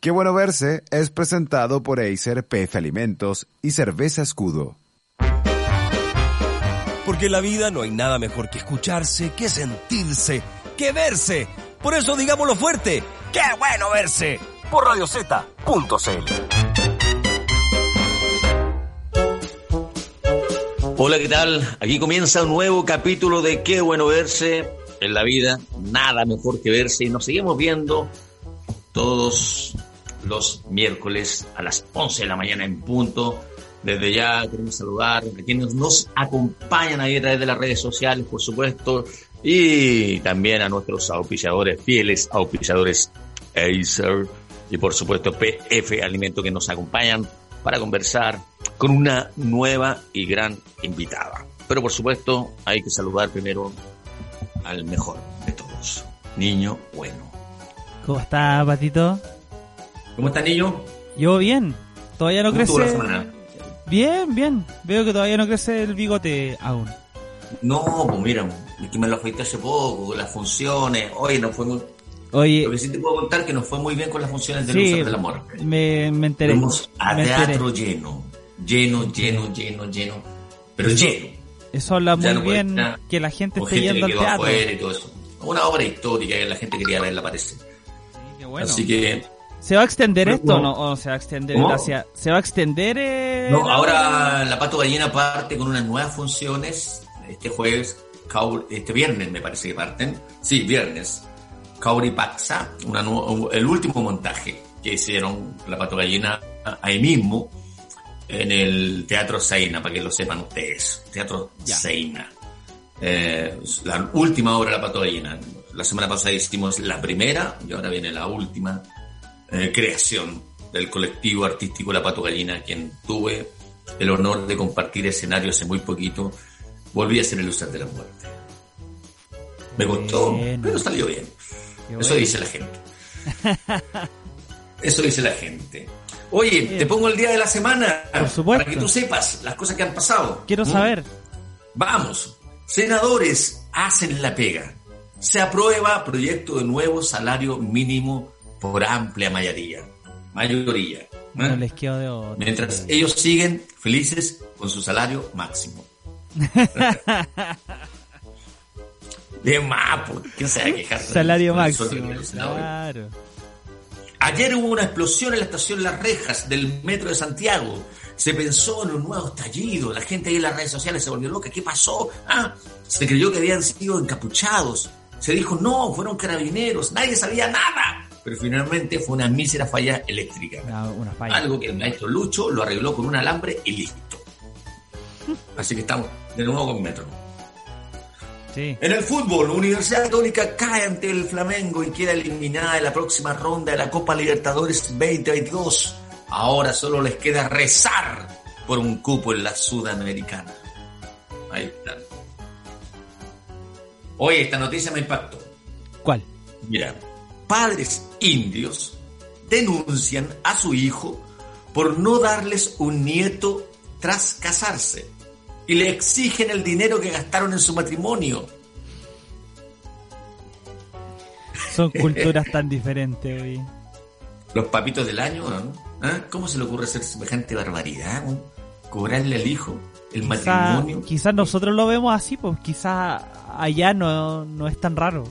Qué bueno verse es presentado por Acer PF Alimentos y Cerveza Escudo. Porque en la vida no hay nada mejor que escucharse, que sentirse, que verse. Por eso digámoslo fuerte, qué bueno verse. Por radiozeta.cl. Hola, ¿qué tal? Aquí comienza un nuevo capítulo de Qué bueno verse en la vida. Nada mejor que verse y nos seguimos viendo todos los miércoles a las 11 de la mañana en punto. Desde ya queremos saludar a quienes nos acompañan ahí a través de las redes sociales, por supuesto, y también a nuestros auspiciadores, fieles auspiciadores Acer y por supuesto PF Alimento que nos acompañan para conversar con una nueva y gran invitada. Pero por supuesto hay que saludar primero al mejor de todos, Niño Bueno. ¿Cómo está, Patito? ¿Cómo está, Niño? Yo bien. Todavía no ¿Cómo estuvo crece. la semana? Bien, bien. Veo que todavía no crece el bigote aún. No, pues mira, es que me lo afeité hace poco, las funciones. Oye, no fue muy... Oye, Lo que sí te puedo contar que nos fue muy bien con las funciones de sí, Luces del Amor. me, me enteré. Fuimos a me enteré. teatro lleno, lleno, lleno, lleno, lleno, pero Eso- lleno. Eso habla muy no bien estar que la gente esté gente yendo que al teatro. y todo eso. Una obra histórica que la gente quería verla, parece. Sí, qué bueno. Así que, ¿Se va a extender esto o no. no? ¿O se va a extender hacia... ¿Se va a extender eh, no, ahora la Pato Gallina parte con unas nuevas funciones este jueves, este viernes me parece que parten. Sí, viernes. Kauri Paxa, una el último montaje que hicieron la Pato Gallina ahí mismo en el Teatro Seina, para que lo sepan ustedes. Teatro Ya. Seina. Eh, la última obra de la Pato Gallina. La semana pasada hicimos la primera y ahora viene la última eh, creación del colectivo artístico La Pato Gallina, quien tuve el honor de compartir escenario hace muy poquito. Volví a ser el Usar de la Muerte. Me costó, Bueno. pero salió bien. Qué Eso bueno. dice la gente. Eso dice la gente. Oye, te pongo el día de la semana Por supuesto. para que tú sepas las cosas que han pasado. Quiero ¿Mm? saber. Vamos. Senadores hacen la pega. Se aprueba proyecto de nuevo salario mínimo por amplia mayoría. Mayoría. ¿eh? No les de otra. Mientras ellos siguen felices con su salario máximo. Bien más, pues, ¿quién se va a quejar? Salario máximo. Claro. Ayer hubo una explosión en la estación Las Rejas del metro de Santiago. Se pensó en un nuevo estallido. La gente ahí en las redes sociales se volvió loca. ¿Qué pasó? Ah, se creyó que habían sido encapuchados. Se dijo, no, fueron carabineros. Nadie sabía nada. Pero finalmente fue una mísera falla eléctrica. Una, una falla. Algo que el maestro Lucho lo arregló con un alambre y listo. Así que estamos de nuevo con Metro. Sí. En el fútbol, Universidad Católica cae ante el Flamengo y queda eliminada en la próxima ronda de la Copa Libertadores 2022. Ahora solo les queda rezar por un cupo en la Sudamericana. Ahí está. Oye, esta noticia me impactó. ¿Cuál? Mira, padres indios denuncian a su hijo por no darles un nieto tras casarse y le exigen el dinero que gastaron en su matrimonio. Son culturas tan diferentes, güey. Los papitos del año, ¿no? ¿Ah? ¿Cómo se le ocurre hacer semejante barbaridad? ¿no? Cobrarle al hijo el Quizá- matrimonio. Quizás nosotros lo vemos así, pues quizás allá no, no es tan raro.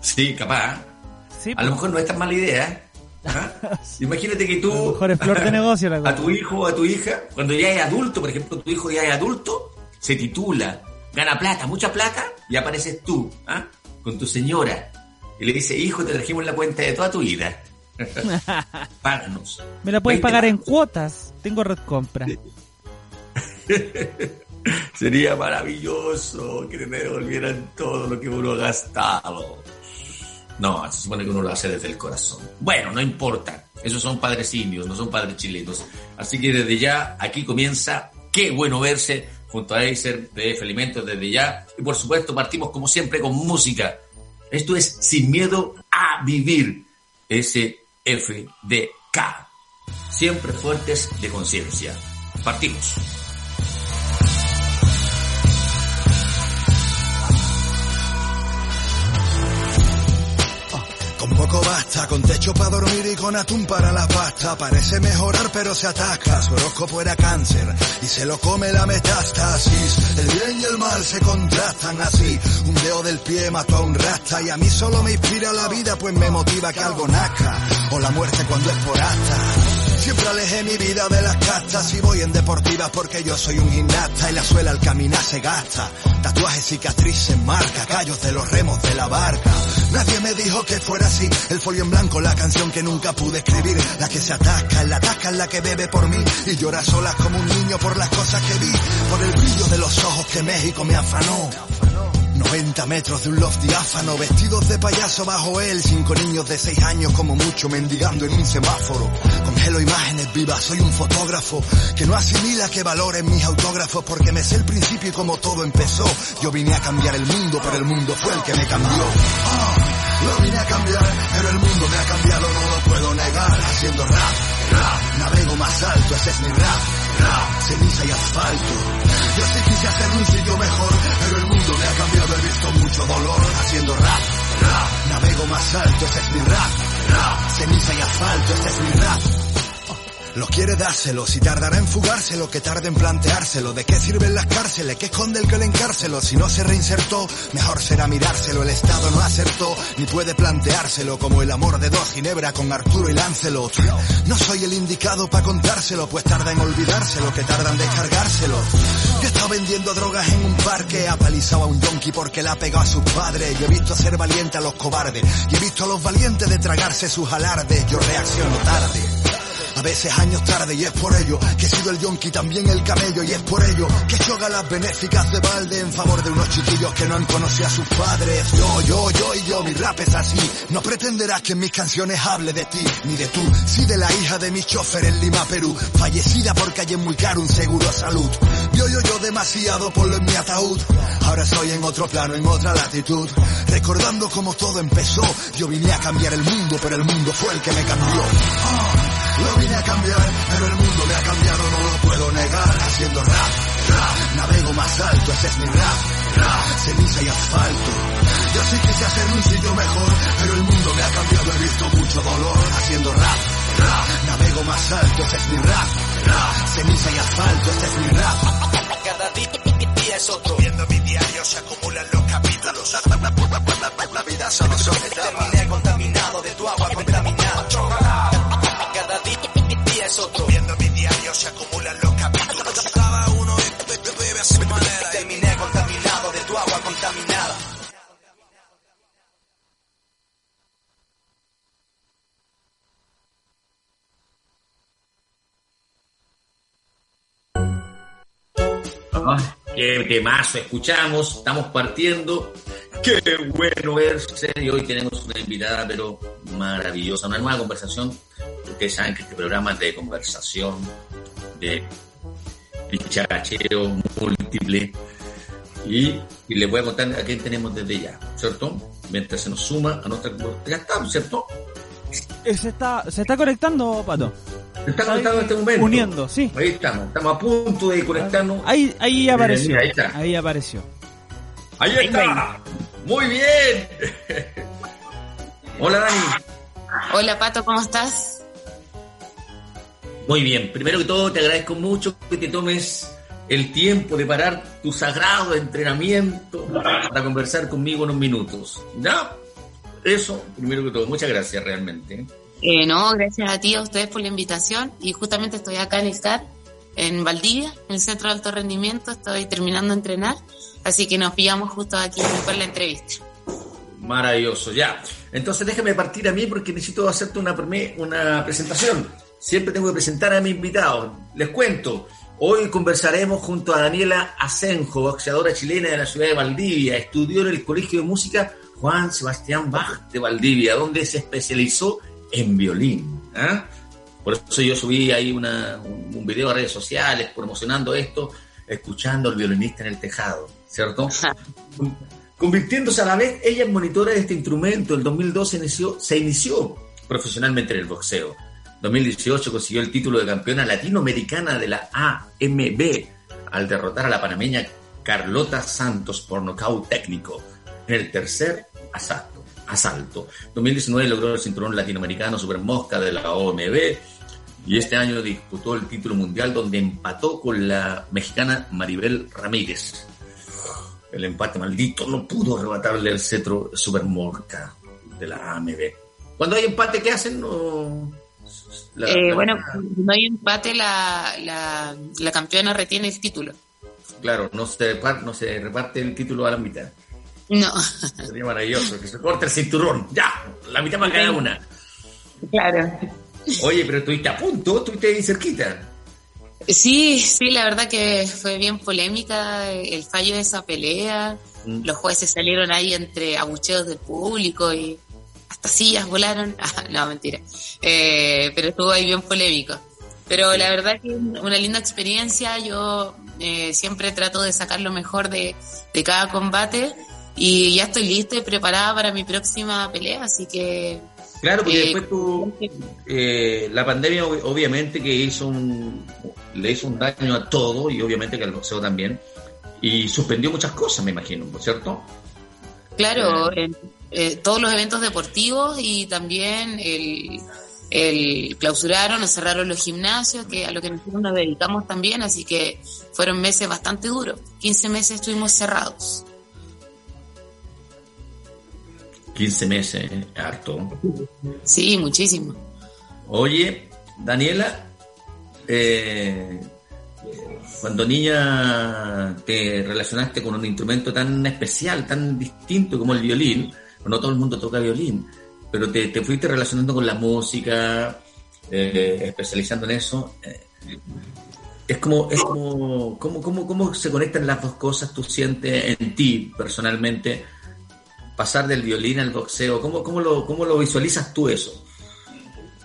Sí, capaz. Sí, A pues, lo mejor no es tan mala idea. ¿ah? Imagínate que tú a lo mejor es flor de negocio la a cosa. tu hijo o a tu hija, cuando ya es adulto, por ejemplo, tu hijo ya es adulto, se titula, gana plata, mucha plata, y apareces tú, ¿ah? con tu señora, y le dice, hijo, te trajimos la cuenta de toda tu vida. Páganos. Me la puedes 20 pagar en cuotas. Tengo red compra. Sería maravilloso que me devolvieran todo lo que uno ha gastado. No, se supone que uno lo hace desde el corazón. Bueno, no importa. Esos son padres indios, no son padres chilenos. Así que desde ya, aquí comienza Qué bueno verse junto a Acer, PF Alimentos desde ya. Y por supuesto, partimos como siempre con música. Esto es Sin Miedo a Vivir. SFDK. Siempre fuertes de conciencia. Partimos. Convoco poco basta, con techo para dormir y con atún para la pasta. Parece mejorar pero se atasca, su horóscopo era cáncer y se lo come la metástasis. El bien y el mal se contrastan así, un dedo del pie mató a un rasta y a mí solo me inspira la vida pues me motiva que algo nazca, o la muerte cuando es por hasta. Siempre alejé mi vida de las castas y voy en deportivas porque yo soy un gimnasta y la suela al caminar se gasta. Tatuajes, cicatrices, marca, callos de los remos de la barca. Nadie me dijo que fuera así. El folio en blanco, la canción que nunca pude escribir. La que se atasca, la atasca la que bebe por mí. Y llora solas como un niño por las cosas que vi. Por el brillo de los ojos que México me afanó. 90 metros de un loft diáfano, vestidos de payaso bajo él, cinco niños de 6 años como mucho mendigando en un semáforo. Congelo imágenes vivas, soy un fotógrafo que no asimila que valoren mis autógrafos porque me sé el principio y como todo empezó. Yo vine a cambiar el mundo, pero el mundo fue el que me cambió. Ah, lo vine a cambiar, pero el mundo me ha cambiado, no lo puedo negar. Haciendo rap, rap, navego más alto, ese es mi rap, ceniza y asfalto. Yo sí quise hacer un sitio mejor, pero el mundo me ha cambiado, he visto mucho dolor. Haciendo rap, rap, navego más alto, ese es mi rap, rap, ceniza y asfalto, ese es mi rap. Lo quiere dárselo, si tardará en fugárselo, que tarde en planteárselo. ¿De qué sirven las cárceles? ¿Qué esconde el que le encárcelo? Si no se reinsertó, mejor será mirárselo. El Estado no acertó, ni puede planteárselo. Como el amor de dos Ginebra con Arturo y Lancelot. No soy el indicado para contárselo, pues tarda en olvidárselo, que tarda en descargárselo. Yo he estado vendiendo drogas en un parque, ha palizado a un donkey porque la ha pegado a sus padres. Yo he visto ser valiente a los cobardes, y he visto a los valientes de tragarse sus alardes. Yo reacciono tarde. A veces años tarde y es por ello que he sido el yonki también el camello y es por ello que he hecho galas benéficas de balde en favor de unos chiquillos que no han conocido a sus padres. Yo, yo, yo y yo, mi rap es así. No pretenderás que en mis canciones hable de ti ni de tú, sí de la hija de mi chofer en Lima, Perú, fallecida hay en muy caro un seguro de salud. Yo, yo, yo demasiado por en mi ataúd. Ahora estoy en otro plano, en otra latitud, recordando cómo todo empezó. Yo vine a cambiar el mundo, pero el mundo fue el que me cambió. Lo vine a cambiar, pero el mundo me ha cambiado, no lo puedo negar. Haciendo rap, rap, navego más alto, ese es mi rap, rap, ceniza y asfalto. Yo sí quise hacer un sitio mejor, pero el mundo me qué temazo escuchamos, estamos partiendo. Qué bueno verse. Y hoy tenemos una invitada, pero maravillosa, una nueva conversación. Ustedes saben que este programa es de conversación, de bicharacheo múltiple. Y, y les voy a contar a quién tenemos desde ya, ¿cierto? Mientras se nos suma a nuestra. Ya está, ¿cierto? Eh, Se está, se está conectando, Pato. Se está conectando en este momento. Uniendo, sí. Ahí estamos, estamos a punto de conectarnos. Ahí, ahí apareció. Mira, ahí está. Ahí apareció. Ahí está. Muy bien. Hola Dani. Hola Pato, ¿cómo estás? Muy bien. Primero que todo te agradezco mucho que te tomes el tiempo de parar tu sagrado entrenamiento para conversar conmigo unos minutos. ¿Ya? Eso, primero que todo. Muchas gracias realmente. Eh, no, gracias a ti, a ustedes por la invitación. Y justamente estoy acá en el CAR, en Valdivia, en el Centro de Alto Rendimiento. Estoy terminando de entrenar, así que nos pillamos justo aquí para la entrevista. Maravilloso, ya. Entonces déjame partir a mí porque necesito hacerte una, una presentación. Siempre tengo que presentar a mis invitados. Les cuento, hoy conversaremos junto a Daniela Asenjo, boxeadora chilena de la ciudad de Valdivia. Estudió en el Colegio de Música Juan Sebastián Bach de Valdivia, donde se especializó en violín. ¿ah? Por eso yo subí ahí una- un, un video a redes sociales promocionando esto, escuchando al violinista en el tejado, ¿cierto? Convirtiéndose a la vez ella en monitora de este instrumento, el 2012 inició, se inició profesionalmente en el boxeo. 2018 consiguió el título de campeona latinoamericana de la AMB al derrotar a la panameña Carlota Santos por nocaut técnico en el tercer asalto. asalto. 2019 logró el cinturón latinoamericano Super Mosca de la OMB y este año disputó el título mundial donde empató con la mexicana Maribel Ramírez. El empate maldito no pudo arrebatarle el cetro Super Mosca de la AMB. Cuando hay empate, ¿qué hacen? No... La, eh, bueno, no hay empate, la, la, la, campeona retiene el título. Claro, no se, no se reparte el título a la mitad. No. Sería maravilloso, que se corte el cinturón. Ya, la mitad para cada una. Claro. Oye, pero estuviste a punto, estuviste ahí cerquita. Sí, sí, la verdad que fue bien polémica el fallo de esa pelea. Mm. Los jueces salieron ahí entre abucheos del público y sillas volaron. Ah, no, mentira. Eh, pero estuvo ahí bien polémico. Pero la verdad que una linda experiencia. Yo eh, siempre trato de sacar lo mejor de, de cada combate y ya estoy lista y preparada para mi próxima pelea, así que Claro, porque eh, después tú, eh, la pandemia obviamente que hizo un, le hizo un daño a todo y obviamente que al boxeo también, y suspendió muchas cosas, me imagino, ¿no es cierto? Claro, eh, todos los eventos deportivos y también el, el clausuraron cerraron los gimnasios, que a lo que nosotros nos dedicamos también, así que fueron meses bastante duros, 15 meses estuvimos cerrados. 15 meses, harto. Sí, muchísimo. Oye, Daniela, eh, cuando niña te relacionaste con un instrumento tan especial, tan distinto como el violín, no todo el mundo toca violín, pero te, fuiste relacionando con la música, eh, especializando en eso. Eh, es como, es como, ¿cómo, cómo, cómo se conectan las dos cosas tú sientes en ti personalmente? pasar del violín al boxeo? ¿Cómo, cómo, lo, cómo lo visualizas tú eso?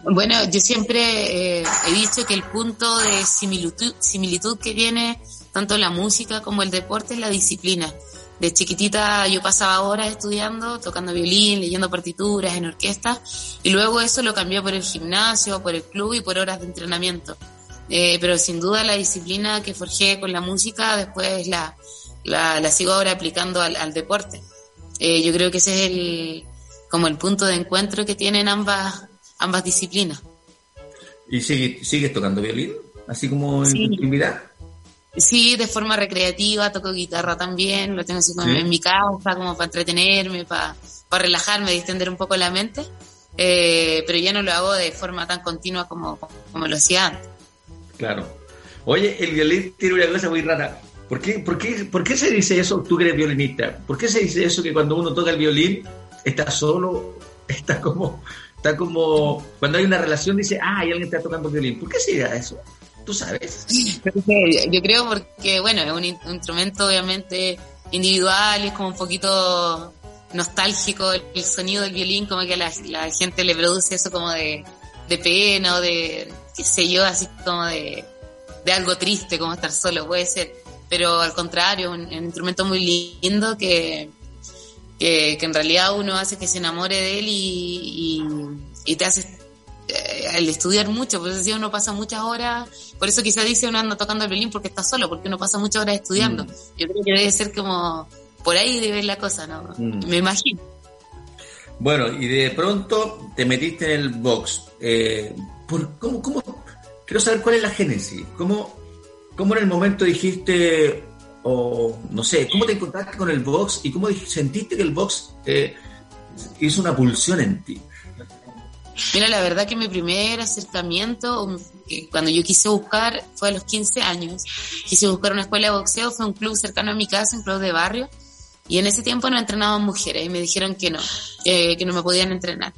Bueno, yo siempre eh, he dicho que el punto de similitud, similitud que tiene tanto la música como el deporte es la disciplina. De chiquitita yo pasaba horas estudiando, tocando violín, leyendo partituras en orquesta, y luego eso lo cambió por el gimnasio, por el club y por horas de entrenamiento. Eh, pero sin duda la disciplina que forjé con la música después la, la, la sigo ahora aplicando al, al deporte. Eh, yo creo que ese es el, como el punto de encuentro que tienen ambas, ambas disciplinas. ¿Y sigues, tocando violín? Así como en intimidad. Sí, de forma recreativa, toco guitarra también, lo tengo así como en mi casa, como para entretenerme, para, para relajarme, distender un poco la mente, eh, pero ya no lo hago de forma tan continua como, como lo hacía antes. Claro. Oye, el violín tiene una cosa muy rara. ¿Por qué, por, qué, ¿Por qué se dice eso, tú que eres violinista? ¿Por qué se dice eso que cuando uno toca el violín está solo, está como, está como, cuando hay una relación dice, ah, hay alguien está tocando violín? ¿Por qué se dice eso? ¿Tú sabes? Yo creo porque, bueno, es un, instrumento obviamente individual, es como un poquito nostálgico el, sonido del violín, como que a la, gente le produce eso como de, de pena o de, qué sé yo, así como de, de algo triste, como estar solo, puede ser pero al contrario, un, un instrumento muy lindo que, que, en realidad uno hace que se enamore de él y, y, te hace el estudiar mucho, por eso uno pasa muchas horas, por eso quizás dice uno anda tocando el violín porque está solo, porque uno pasa muchas horas estudiando. Mm. Yo creo que debe ser como por ahí de ver la cosa, ¿no? Mm. Me imagino. Bueno, y de pronto te metiste en el box. Eh, por, ¿cómo, ¿Cómo? Quiero saber cuál es la génesis. ¿Cómo, ¿Cómo en el momento dijiste, o no sé, cómo te encontraste con el box y cómo sentiste que el box eh, hizo una pulsión en ti? Mira, la verdad que mi primer acercamiento, cuando yo quise buscar, fue a los 15 años. Quise buscar una escuela de boxeo, fue un club cercano a mi casa, un club de barrio. Y en ese tiempo no entrenaban mujeres y me dijeron que no, que no me podían entrenar.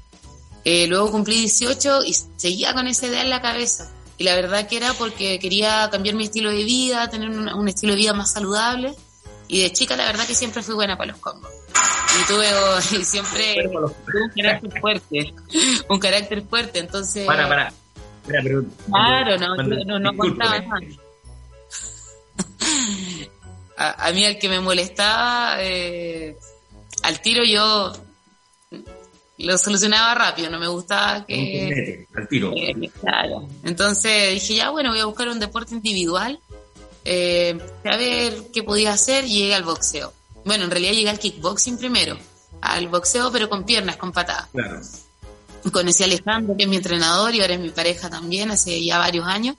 Eh, luego cumplí 18 y seguía con esa idea en la cabeza. Y la verdad que era porque quería cambiar mi estilo de vida, tener un, estilo de vida más saludable. Y de chica la verdad que siempre fui buena para los combos. Y tuve y siempre un carácter fuerte. Un carácter fuerte, entonces... Para, para. claro, no, no, no contaba nada. A, mí al que me molestaba, eh, al tiro yo lo solucionaba rápido, no me gustaba que... al tiro. Eh, claro. Entonces dije, ya bueno, voy a buscar un deporte individual, eh, a ver qué podía hacer y llegué al boxeo. Bueno, en realidad llegué al kickboxing primero, al boxeo, pero con piernas, con patadas. Claro. Conocí a Alejandro, que es mi entrenador y ahora es mi pareja también, hace ya varios años.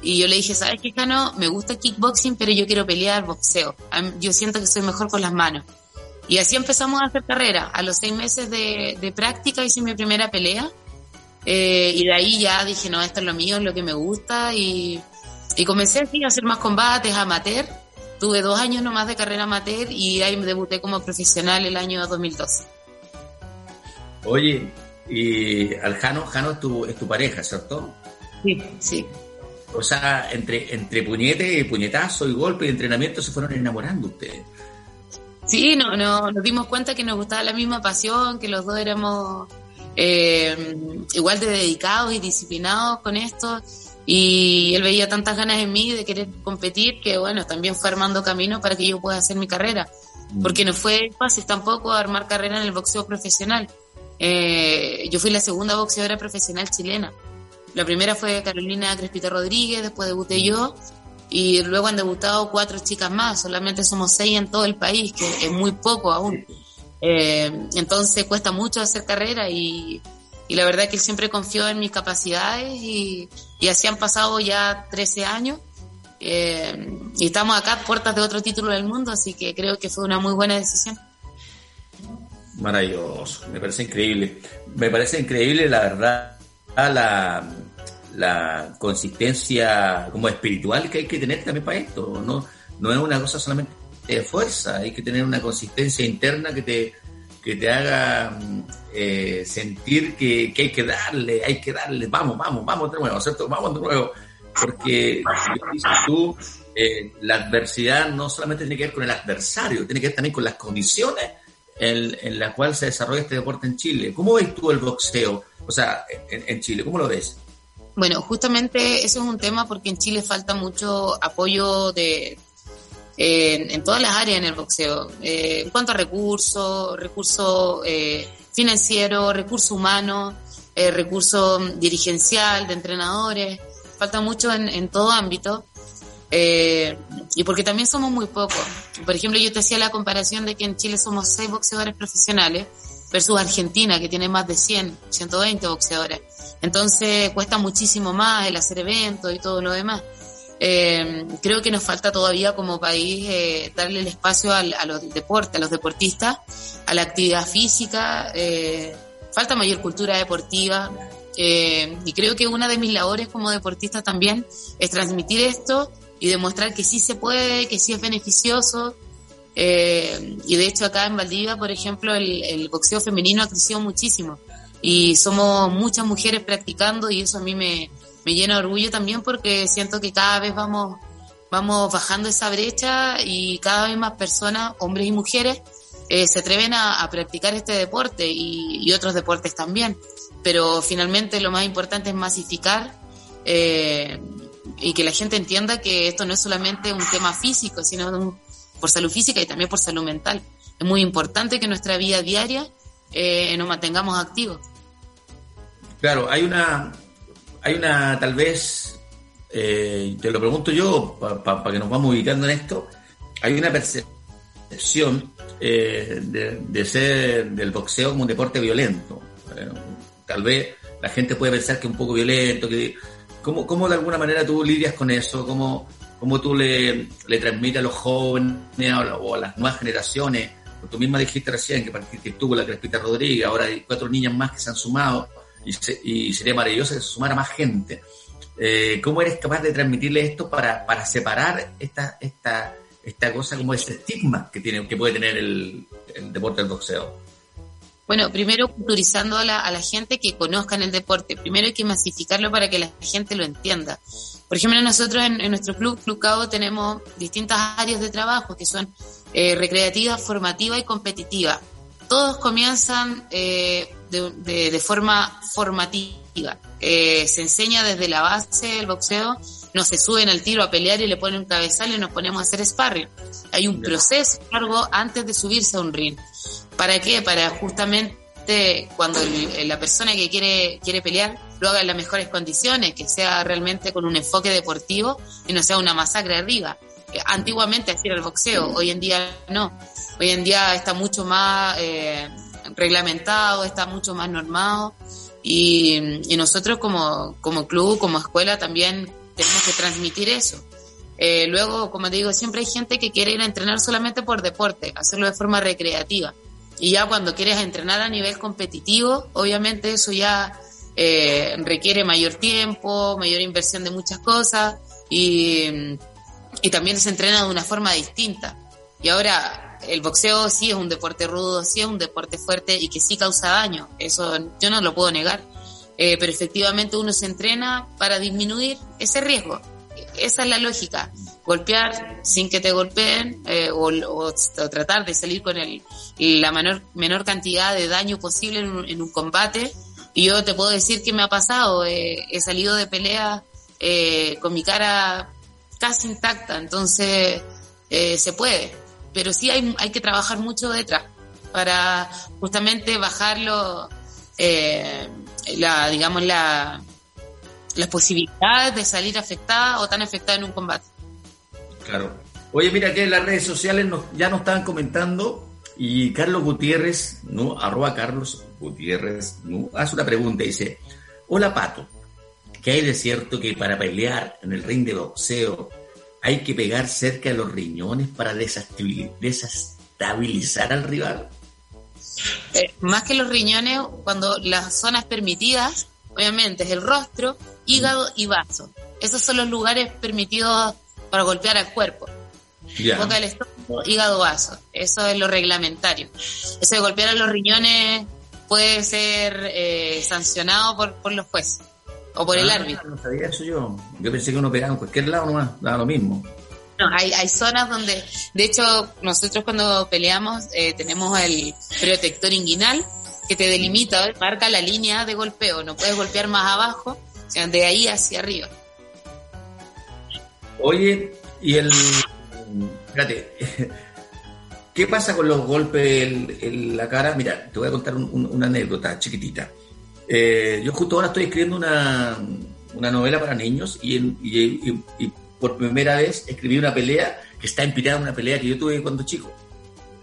Y yo le dije, ¿sabes qué, Cano? Me gusta kickboxing, pero yo quiero pelear boxeo. Yo siento que soy mejor con las manos. Y así empezamos a hacer carrera. A los seis meses de, de práctica hice mi primera pelea. Eh, y de ahí ya dije, no, esto es lo mío, es lo que me gusta. Y, y comencé así a hacer más combates amateur. Tuve dos años nomás de carrera amateur y ahí me debuté como profesional el año 2012. Oye, y Aljano, Jano es tu, es tu pareja, ¿cierto? Sí, sí. O sea, entre, entre puñete, puñetazo y golpe y entrenamiento se fueron enamorando ustedes. Sí, no, no, nos dimos cuenta que nos gustaba la misma pasión, que los dos éramos eh, igual de dedicados y disciplinados con esto. Y él veía tantas ganas en mí de querer competir que, bueno, también fue armando camino para que yo pueda hacer mi carrera. Mm. Porque no fue fácil tampoco armar carrera en el boxeo profesional. Eh, yo fui la segunda boxeadora profesional chilena. La primera fue Carolina Crespita Rodríguez, después debuté yo, y luego han debutado cuatro chicas más, solamente somos seis en todo el país, que es muy poco aún. Eh, entonces cuesta mucho hacer carrera y, y la verdad que él siempre confió en mis capacidades y, y así han pasado ya 13 años. Eh, y estamos acá puertas de otro título del mundo, así que creo que fue una muy buena decisión. Maravilloso, me parece increíble. Me parece increíble, la verdad, la, la consistencia como espiritual que hay que tener también para esto. No, no es una cosa solamente de fuerza, hay que tener una consistencia interna que te, que te haga eh, sentir que, que hay que darle, hay que darle, vamos, vamos, vamos de nuevo, ¿cierto? Vamos de nuevo. Porque, como dices tú, eh, la adversidad no solamente tiene que ver con el adversario, tiene que ver también con las condiciones en, en las cuales se desarrolla este deporte en Chile. ¿Cómo ves tú el boxeo? O sea, en, en Chile, ¿cómo lo ves? Bueno, justamente eso es un tema porque en Chile falta mucho apoyo de, en, todas las áreas en el boxeo. Eh, en cuanto a recursos, recursos eh, financieros, recursos humanos, eh, recurso dirigencial de entrenadores, falta mucho en, todo ámbito. Y porque también somos muy pocos. Por ejemplo, yo te hacía la comparación de que en Chile somos seis boxeadores profesionales versus Argentina, que tiene más de 100, 120 boxeadores. Entonces cuesta muchísimo más el hacer eventos y todo lo demás. Eh, creo que nos falta todavía como país eh, darle el espacio a los deportes, a los deportistas, a la actividad física. Eh, falta mayor cultura deportiva. Y creo que una de mis labores como deportista también es transmitir esto y demostrar que sí se puede, que sí es beneficioso. Y de hecho acá en Valdivia, por ejemplo, el, el boxeo femenino ha crecido muchísimo y somos muchas mujeres practicando y eso a mí me, me llena de orgullo también porque siento que cada vez vamos, vamos bajando esa brecha y cada vez más personas, hombres y mujeres, eh, se atreven a, practicar este deporte y, otros deportes también. Pero finalmente lo más importante es masificar eh, y que la gente entienda que esto no es solamente un tema físico, sino por salud física y también por salud mental. Es muy importante que nuestra vida diaria eh, nos mantengamos activos. Claro, hay una, hay una, tal vez, eh, te lo pregunto yo, para pa, pa que nos vamos ubicando en esto, hay una percepción eh, de, ser del boxeo como un deporte violento. Eh, tal vez la gente puede pensar que es un poco violento, que ¿cómo, cómo de alguna manera tú lidias con eso? ¿Cómo, cómo tú le, le transmites a los jóvenes o a las nuevas generaciones? Tú misma dijiste recién que partiste tú con la Crespita Rodríguez, ahora hay cuatro niñas más que se han sumado y, se, y sería maravilloso que se sumara más gente. Eh, ¿Cómo eres capaz de transmitirle esto para, para separar esta, esta, esta cosa como ese estigma que, tiene, que puede tener el, el deporte del boxeo? Bueno, primero culturizando a la, a la gente que conozcan el deporte. Primero hay que masificarlo para que la gente lo entienda. Por ejemplo, nosotros en, nuestro club, Club Cabo, tenemos distintas áreas de trabajo que son eh, recreativa, formativa y competitiva. Todos comienzan eh, de, de, de, forma formativa. Eh, se enseña desde la base del boxeo, no se suben al tiro a pelear y le ponen un cabezal y nos ponemos a hacer sparring. Hay un proceso largo antes de subirse a un ring. ¿Para qué? Para justamente cuando el, la persona que quiere, quiere pelear lo haga en las mejores condiciones, que sea realmente con un enfoque deportivo y no sea una masacre arriba antiguamente así era el boxeo, hoy en día no. Hoy en día está mucho más eh, reglamentado, está mucho más normado y, nosotros como, como club, como escuela también tenemos que transmitir eso. Eh, luego, como digo, siempre hay gente que quiere ir a entrenar solamente por deporte, hacerlo de forma recreativa. Y ya cuando quieres entrenar a nivel competitivo, obviamente eso ya eh, requiere mayor tiempo, mayor inversión de muchas cosas y, y también se entrena de una forma distinta. Y ahora el boxeo sí es un deporte rudo, sí es un deporte fuerte y que sí causa daño, eso yo no lo puedo negar. Eh, pero efectivamente uno se entrena para disminuir ese riesgo. Esa es la lógica. Golpear sin que te golpeen eh, o, tratar de salir con el, la menor, menor cantidad de daño posible en un, en un combate. Y yo te puedo decir que me ha pasado. eh, he salido de pelea eh, con mi cara casi intacta, entonces eh, se puede. Pero sí hay, hay que trabajar mucho detrás para justamente bajarlo, eh, la, digamos, la, las posibilidades de salir afectada o tan afectada en un combate. Claro. Oye, mira que en las redes sociales ya nos estaban comentando y Carlos Gutiérrez, ¿no? Arroba Carlos Gutiérrez. Hace una pregunta dice, hola Pato, ¿qué hay de cierto que para pelear en el ring de boxeo hay que pegar cerca de los riñones para desestabilizar, al rival? Eh, más que los riñones, cuando las zonas permitidas, obviamente es el rostro, hígado y vaso. Esos son los lugares permitidos para golpear al cuerpo. Boca del estómago, hígado, vaso. Eso es lo reglamentario. Eso de golpear a los riñones puede ser eh, sancionado por, por los jueces o por el Ah, árbitro. No sabía eso yo. Yo pensé que uno pegaba en cualquier lado nomás, daba lo mismo. No, hay, hay zonas donde, de hecho, nosotros cuando peleamos eh, tenemos el protector inguinal que te delimita, ¿ves? marca la línea de golpeo. No puedes golpear más abajo, sino de ahí hacia arriba. Oye, y el. Espérate. ¿Qué pasa con los golpes en, en la cara? Mira, te voy a contar un- un- una anécdota chiquitita. Eh, yo justo ahora estoy escribiendo una, una novela para niños y, y- y- y por primera vez escribí una pelea que está inspirada en una pelea que yo tuve cuando chico.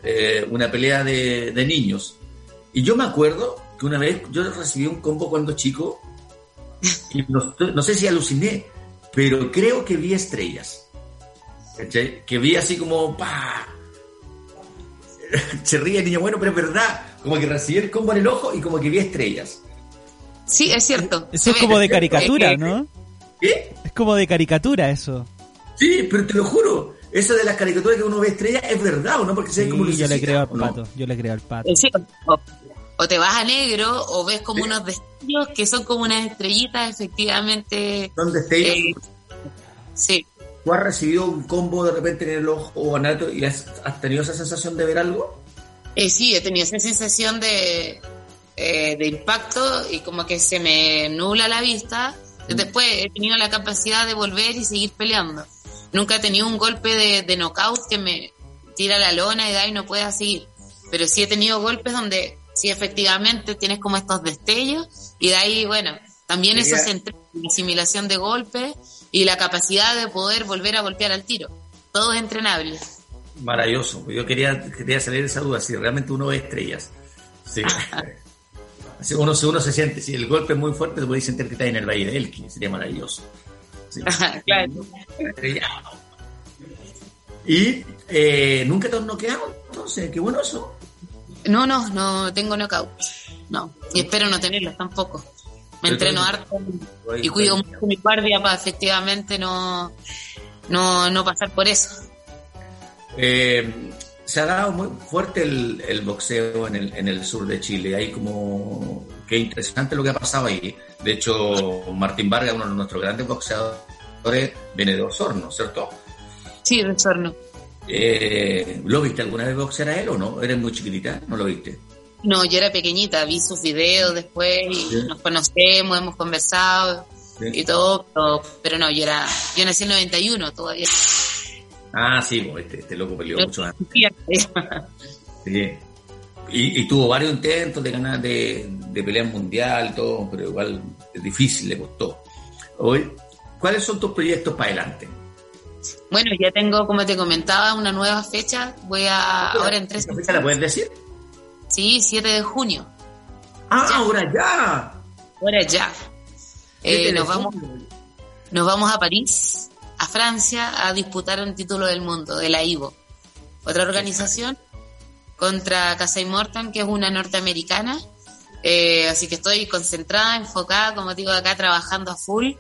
Eh, una pelea de, de niños. Y yo me acuerdo que una vez yo recibí un combo cuando chico y no, no sé si aluciné, pero creo que vi estrellas. ¿Cachai? Que vi así como, ¡pa! Se ríe el niño bueno, pero es verdad. Como que recibí el combo en el ojo y como que vi estrellas. Sí, es cierto. Eso es como de caricatura, ¿no? ¿Qué? Es como de caricatura eso. Sí, pero te lo juro. Eso de las caricaturas que uno ve estrellas es verdad, ¿o no? Porque se ve Sí, como yo le creo al pato, yo le creo al pato. Sí, o, o te vas a negro o ves como unos destellos que son como unas estrellitas, efectivamente. Son destellos. eh, sí. ¿Tú has recibido un combo de repente en el ojo o anato y has, has tenido esa sensación de ver algo? Eh, sí, he tenido esa sensación de, eh, de impacto y como que se me nubla la vista. Después he tenido la capacidad de volver y seguir peleando. Nunca he tenido un golpe de, de knockout que me tira la lona y de ahí no pueda seguir. Pero sí he tenido golpes donde sí efectivamente tienes como estos destellos y de ahí, bueno, también eso se entrena, la asimilación de golpes y la capacidad de poder volver a golpear al tiro. Todo es entrenable. Maravilloso. Yo quería, quería salir de esa duda, si realmente uno ve estrellas. Sí. Uno, se- uno se siente, si el golpe es muy fuerte, te puedes sentir que estás en el Valle de Elqui, sería maravilloso. Sí. claro. Y eh, nunca te has noqueado, entonces, qué bueno eso. No, no, no tengo knockout. No, y espero no tenerlos tampoco. Me entreno harto y cuido mucho mi guardia para efectivamente no, no, no pasar por eso. Eh, se ha dado muy fuerte el, el boxeo en el, en el sur de Chile. Hay como. Qué interesante lo que ha pasado ahí. De hecho, Martín Vargas, uno de nuestros grandes boxeadores, viene de Osorno, ¿cierto? Sí, retorno. Eh, ¿Lo viste alguna vez boxear a él o no? ¿Eres muy chiquitita? ¿No lo viste? No, yo era pequeñita, vi sus videos después y Sí. nos conocemos, hemos conversado Sí. y todo, pero, pero no, yo era, yo nací en el 91 todavía. Ah, sí, este, este loco peleó mucho antes. Sí. Y, y tuvo varios intentos de ganar de, de pelea mundial todo, pero igual es difícil, le costó. Hoy, ¿Cuáles son tus proyectos para adelante? Bueno, ya tengo, como te comentaba, una nueva fecha. Voy a, ahora en tres ¿Esa fecha la puedes decir? Sí, 7 de junio. Ah, Ya. ahora ya. Ahora ya. ¿Qué Eh, nos, vamos, nos vamos a París, a Francia, a disputar un título del mundo, de la IVO. Otra organización contra Casa Morton, que es una norteamericana. Eh, así que estoy concentrada, enfocada, como digo, acá trabajando a full,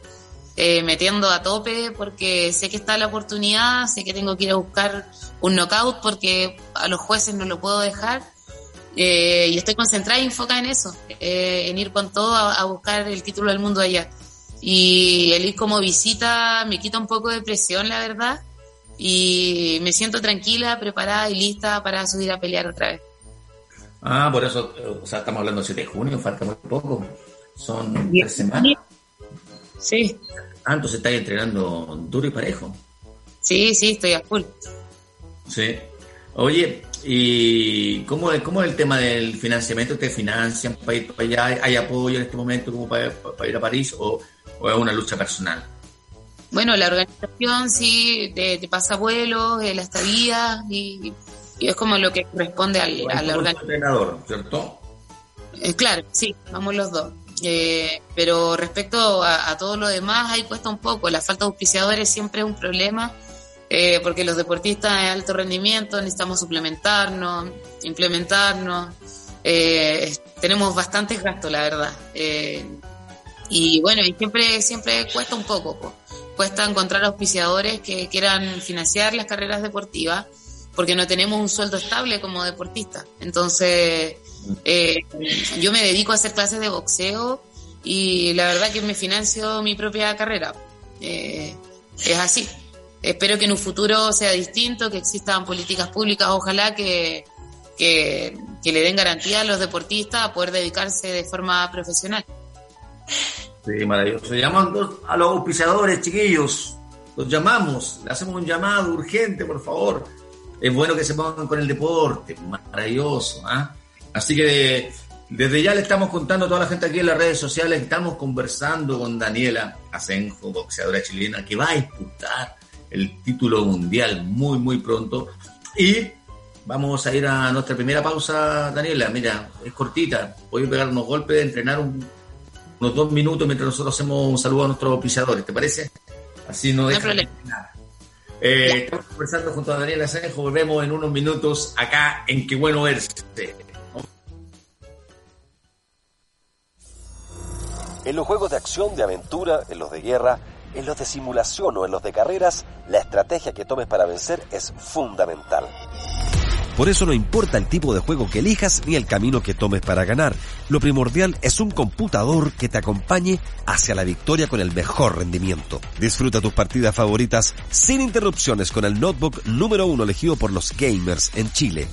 eh, metiendo a tope, porque sé que está la oportunidad, sé que tengo que ir a buscar un knockout, porque a los jueces no lo puedo dejar. Eh, y estoy concentrada y enfocada en eso, en ir con todo a, a buscar el título del mundo allá. Y el ir como visita me quita un poco de presión, la verdad, y me siento tranquila, preparada y lista para subir a pelear otra vez. Ah, por eso, o sea, estamos hablando del 7 de junio, falta muy poco. Son tres semanas. Sí, Ah, entonces estáis entrenando duro y parejo. sí, sí, estoy a full. Sí. Oye, ¿y cómo es, cómo es el tema del financiamiento? ¿Te financian para ir para allá? ¿Hay apoyo en este momento como para, para ir a París o, o es una lucha personal? Bueno, la organización sí te, te pasa vuelos, eh, la estadía y, y es como lo que corresponde al, a la organización. entrenador, ¿cierto? Eh, claro, sí, vamos los dos. Eh, pero respecto a, a todo lo demás, ahí cuesta un poco. La falta de auspiciadores siempre es un problema, eh, porque los deportistas de alto rendimiento necesitamos suplementarnos, implementarnos. Eh, tenemos bastantes gastos, la verdad. Y bueno, y siempre, siempre cuesta un poco. po. Cuesta encontrar auspiciadores que quieran financiar las carreras deportivas, porque no tenemos un sueldo estable como deportista. Entonces, eh, yo me dedico a hacer clases de boxeo y la verdad que me financio mi propia carrera. Eh, es así. Espero que en un futuro sea distinto, que existan políticas públicas, ojalá que, que le den garantía a los deportistas a poder dedicarse de forma profesional. Sí, maravilloso. Llamando a los auspiciadores, chiquillos. Los llamamos, le hacemos un llamado urgente, por favor. Es bueno que se pongan con el deporte, maravilloso. ¿ah? Así que desde ya le estamos contando a toda la gente aquí en las redes sociales estamos conversando con Daniela Asenjo, boxeadora chilena, que va a disputar el título mundial muy, muy pronto. Y vamos a ir a nuestra primera pausa, Daniela. Mira, es cortita. Voy a pegar unos golpes, entrenar un, unos dos minutos mientras nosotros hacemos un saludo a nuestros auspiciadores, ¿te parece? Así no No hay dejan problema. nada. Eh, estamos conversando junto a Daniela Asenjo, volvemos en unos minutos acá en Qué Bueno Verse. En los juegos de acción, de aventura, en los de guerra, en los de simulación o en los de carreras, la estrategia que tomes para vencer es fundamental. Por eso no importa el tipo de juego que elijas ni el camino que tomes para ganar. Lo primordial es un computador que te acompañe hacia la victoria con el mejor rendimiento. Disfruta tus partidas favoritas sin interrupciones con el notebook número uno elegido por los gamers en Chile.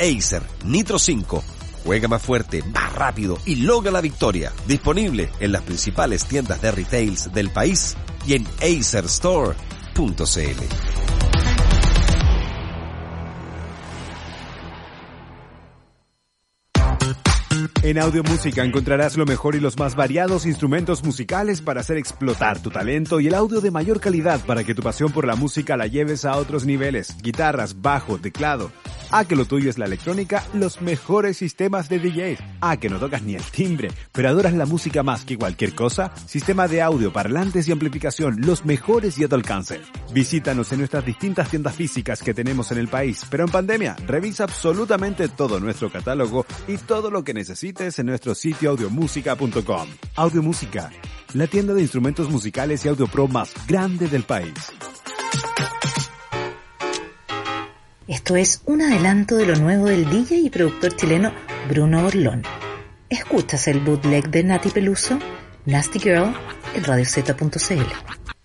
Acer Nitro 5. Juega más fuerte, más rápido y logra la victoria. Disponible en las principales tiendas de retails del país y en acerstore.cl. En Audio Música encontrarás lo mejor y los más variados instrumentos musicales para hacer explotar tu talento y el audio de mayor calidad para que tu pasión por la música la lleves a otros niveles. Guitarras, bajo, teclado. A que lo tuyo es la electrónica, los mejores sistemas de DJs. A que no tocas ni el timbre, pero adoras la música más que cualquier cosa. Sistema de audio, parlantes y amplificación, los mejores y a tu alcance. Visítanos en nuestras distintas tiendas físicas que tenemos en el país, pero en pandemia, revisa absolutamente todo nuestro catálogo y todo lo que necesites en nuestro sitio audiomusica.com. Audiomúsica, la tienda de instrumentos musicales y audio pro más grande del país. Esto es un adelanto de lo nuevo del DJ y productor chileno Bruno Orlón. ¿Escuchas el bootleg de Nati Peluso? Nasty Girl en radiozeta.cl.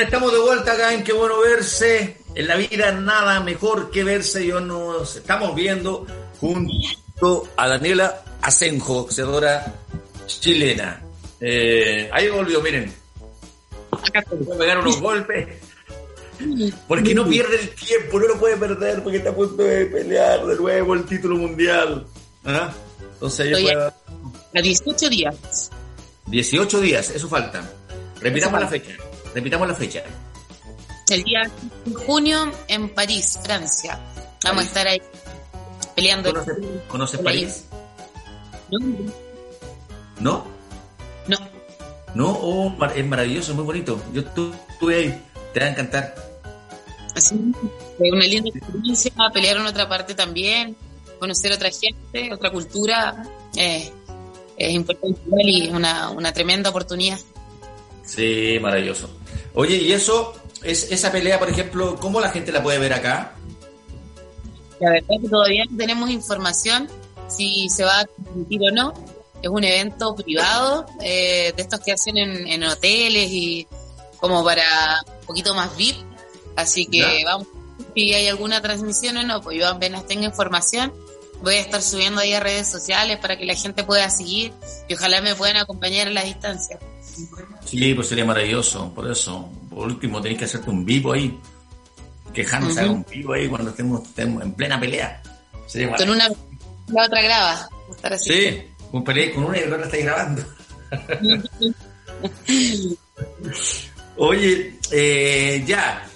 Bien estamos de vuelta acá en Qué bueno verse. En la vida nada mejor que verse. Yo nos estamos viendo junto a Daniela Asenjo, boxeadora chilena. Eh, ahí volvió, miren. Acá puede pegar unos golpes. Porque no pierde el tiempo, no lo puede perder porque está a punto de pelear de nuevo el título mundial. ¿Ah? Entonces puede- A 18 días. 18 días, eso falta. Repitamos la fecha. Repitamos la fecha. El día de junio en París, Francia. Vamos a estar ahí peleando. ¿Conoces, París? No, ¿No? no. No, oh, es maravilloso, es muy bonito. Yo estu- estuve ahí, te va a encantar. Así, fue una linda experiencia, pelear en otra parte también, conocer otra gente, otra cultura, eh, es importante y una, una tremenda oportunidad. Sí, maravilloso. Oye, y eso, es, esa pelea, por ejemplo, ¿cómo la gente la puede ver acá? La verdad es que todavía no tenemos información si se va a transmitir o no. Es un evento privado, eh, de estos que hacen en, en hoteles y como para un poquito más VIP. Así que Ya. vamos, si hay alguna transmisión o no, pues yo apenas tenga información, voy a estar subiendo ahí a redes sociales para que la gente pueda seguir y ojalá me puedan acompañar en la distancia. Sí, pues sería maravilloso, por eso. Por último, tenéis que hacerte un vivo ahí. Que Hans haga un vivo ahí cuando estemos, estemos en plena pelea. Sería Con una la otra graba. estar así. Sí, un pelea con una y la otra estáis grabando. Oye, eh, ya.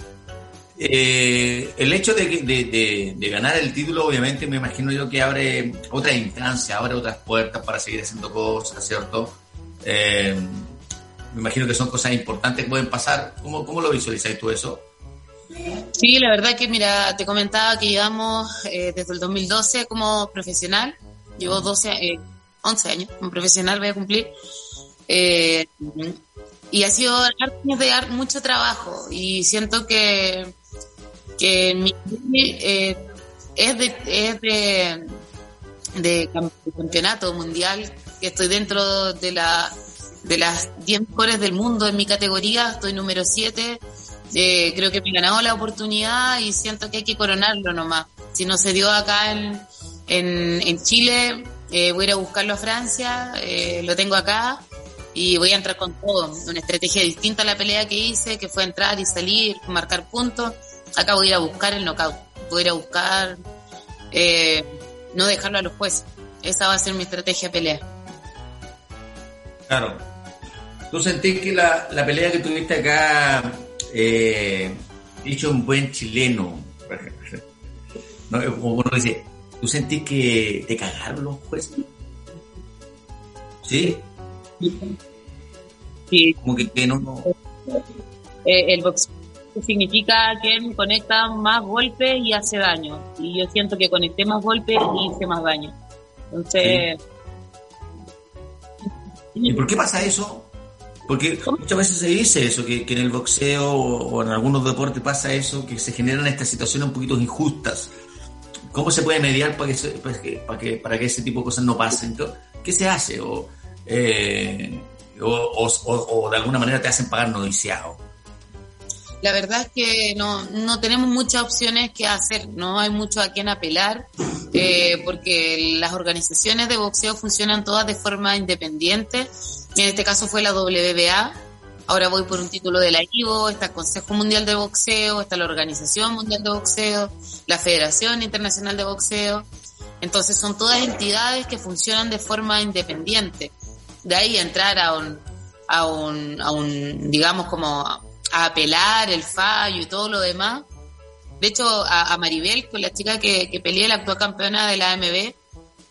Eh, el hecho de, de- de ganar el título, obviamente, me imagino yo que abre otra instancia, abre otras puertas para seguir haciendo cosas, ¿cierto? Eh, me imagino que son cosas importantes que pueden pasar. ¿Cómo, cómo lo visualizáis tú eso? Sí, la verdad que, mira, te comentaba que llevamos eh, desde el 2012 como profesional. Llevo 12, eh, 11 años como profesional, voy a cumplir. Eh, y ha sido años de dar mucho trabajo y siento que, que mi eh, es de, es de, de cam- de campeonato mundial, que estoy dentro de, la, de las 10 mejores del mundo en mi categoría, estoy número 7. Eh, creo que me he ganado la oportunidad y siento que hay que coronarlo nomás. Si no se dio acá en, Chile, eh, voy a ir a buscarlo a Francia, eh, lo tengo acá y voy a entrar con todo. Una estrategia distinta a la pelea que hice, que fue entrar y salir, marcar puntos. Acá voy a ir a buscar el knockout, voy a ir a buscar no dejarlo a los jueces. Esa va a ser mi estrategia pelea. Claro. ¿Tú sentís que la, la pelea que tuviste acá, eh, dicho un buen chileno, no, como uno dice, ¿tú sentís que te cagaron los jueces? ¿Sí? Sí. Como que, que no, no- Eh, el boxeo significa que conecta más golpes y hace daño. Y yo siento que conecté más golpes y hice más daño. Entonces, ¿Y por qué pasa eso? Porque muchas veces se dice eso, que, en el boxeo o, en algunos deportes pasa eso, que se generan estas situaciones un poquito injustas. ¿Cómo se puede mediar para que, para que, para que, ese tipo de cosas no pasen? ¿Qué- ¿Qué se hace? O, eh, o- o de alguna manera te hacen pagar noviciado. la verdad es que no, no tenemos muchas opciones que hacer, no hay mucho a quien apelar, eh, porque las organizaciones de boxeo funcionan todas de forma independiente. En este caso fue la WBA, ahora voy por un título de la IVO, está el Consejo Mundial de Boxeo, está la Organización Mundial de Boxeo, la Federación Internacional de Boxeo. Entonces son todas entidades que funcionan de forma independiente. De ahí entrar a un, a un, a un digamos como a apelar el fallo y todo lo demás. De hecho, a, Maribel, con la chica que, que peleé, la actual campeona de la AMB,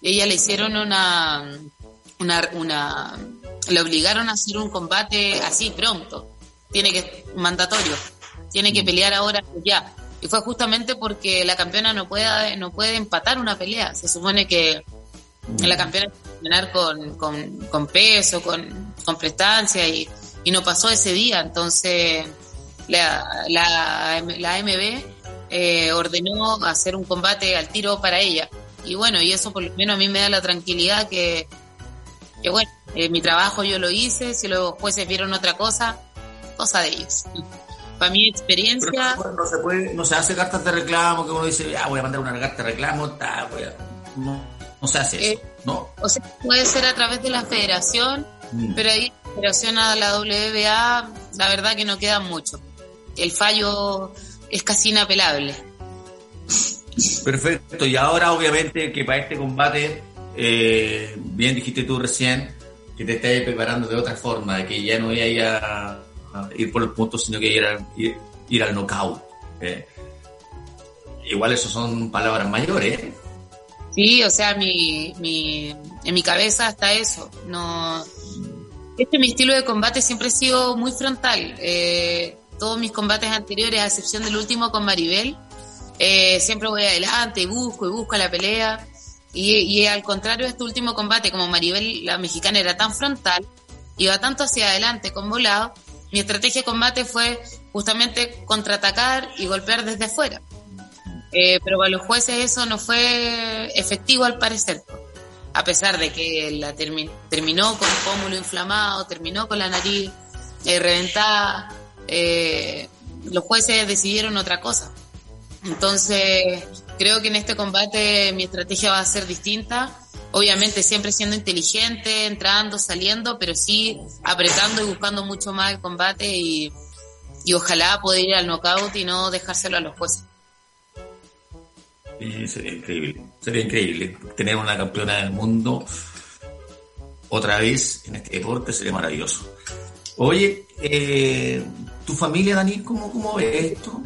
ella le hicieron una, una, una, le obligaron a hacer un combate así pronto. Tiene que, mandatorio. Tiene que pelear ahora ya. Y fue justamente porque la campeona no puede, no puede empatar una pelea. Se supone que la campeona tiene que ganar con, con, con peso, con, con prestancia y, y no pasó ese día. Entonces la, la, la AMB eh, ordenó hacer un combate al tiro para ella. Y bueno, y eso por lo menos a mí me da la tranquilidad que, que bueno, eh, mi trabajo yo lo hice, si los jueces vieron otra cosa, cosa de ellos. para mi experiencia, no, no se puede, no se hace cartas de reclamo que uno dice, ah, voy a mandar una carta de reclamo, ta, voy a- no, no se hace eso, Eh, ¿no? o sea, puede ser a través de la federación, Mm. pero ahí en relación a la WBA, la verdad que no queda mucho. El fallo es casi inapelable. Perfecto, y ahora obviamente que para este combate, eh, bien dijiste tú recién, que te estás preparando de otra forma, de que ya no iba a ir por los puntos, sino que ir, a- ir, ir al knockout. eh. Igual eso son palabras mayores. ¿eh? Sí, o sea, mi, mi, en mi cabeza está eso. No, este mi estilo de combate siempre ha sido muy frontal. Eh, todos mis combates anteriores, a excepción del último con Maribel, eh, siempre voy adelante busco y busco la pelea. Y, al contrario este último combate, como Maribel, la mexicana, era tan frontal, iba tanto hacia adelante con volado, mi estrategia de combate fue justamente contraatacar y golpear desde afuera. Eh, pero para los jueces eso no fue efectivo al parecer. A pesar de que la termi- terminó con pómulo inflamado, terminó con la nariz eh, reventada, eh, los jueces decidieron otra cosa. Entonces, creo que en este combate mi estrategia va a ser distinta. Obviamente siempre siendo inteligente, entrando, saliendo, pero sí apretando y buscando mucho más el combate y, y ojalá poder ir al knockout y no dejárselo a los jueces. Sí, sería increíble. Sería increíble. Tener una campeona del mundo otra vez en este deporte sería maravilloso. Oye, eh, ¿tu familia, Dani, cómo, cómo ve esto?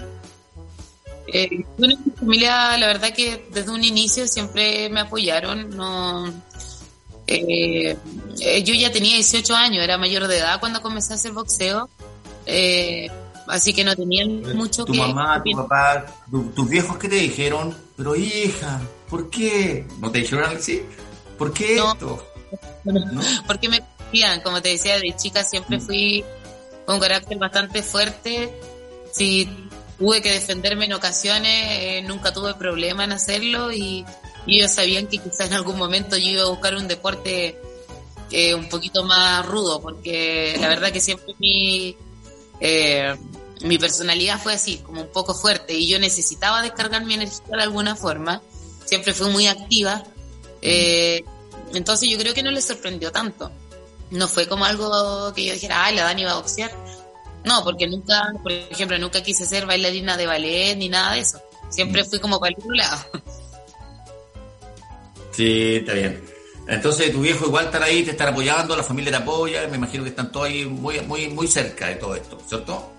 Eh, bueno, en mi familia, la verdad que desde un inicio siempre me apoyaron. No, eh, eh, yo ya tenía 18 años, era mayor de edad cuando comencé a hacer boxeo, eh, así que no tenían mucho tu que. mamá, que tu papá, tu- tus viejos que te dijeron, pero hija, ¿por qué? ¿No te dijeron así? ¿Por qué No. esto? porque me confían, como te decía, de chica siempre fui con un carácter bastante fuerte. Si tuve que defenderme en ocasiones, eh, nunca tuve problema en hacerlo y, y ellos sabían que quizás en algún momento yo iba a buscar un deporte eh, un poquito más rudo, porque la verdad que siempre mi, eh, mi personalidad fue así, como un poco fuerte y yo necesitaba descargar mi energía de alguna forma. Siempre fui muy activa. Entonces yo creo que no les sorprendió tanto. No fue como algo que yo dijera, ay, la Dani va a boxear. No, porque nunca, por ejemplo, nunca quise ser bailarina de ballet ni nada de eso. Siempre fui como para el otro lado. Sí, está bien. Entonces tu viejo igual estará ahí, te estará apoyando, la familia te apoya, me imagino que están todos ahí muy, muy, muy cerca de todo esto, ¿cierto?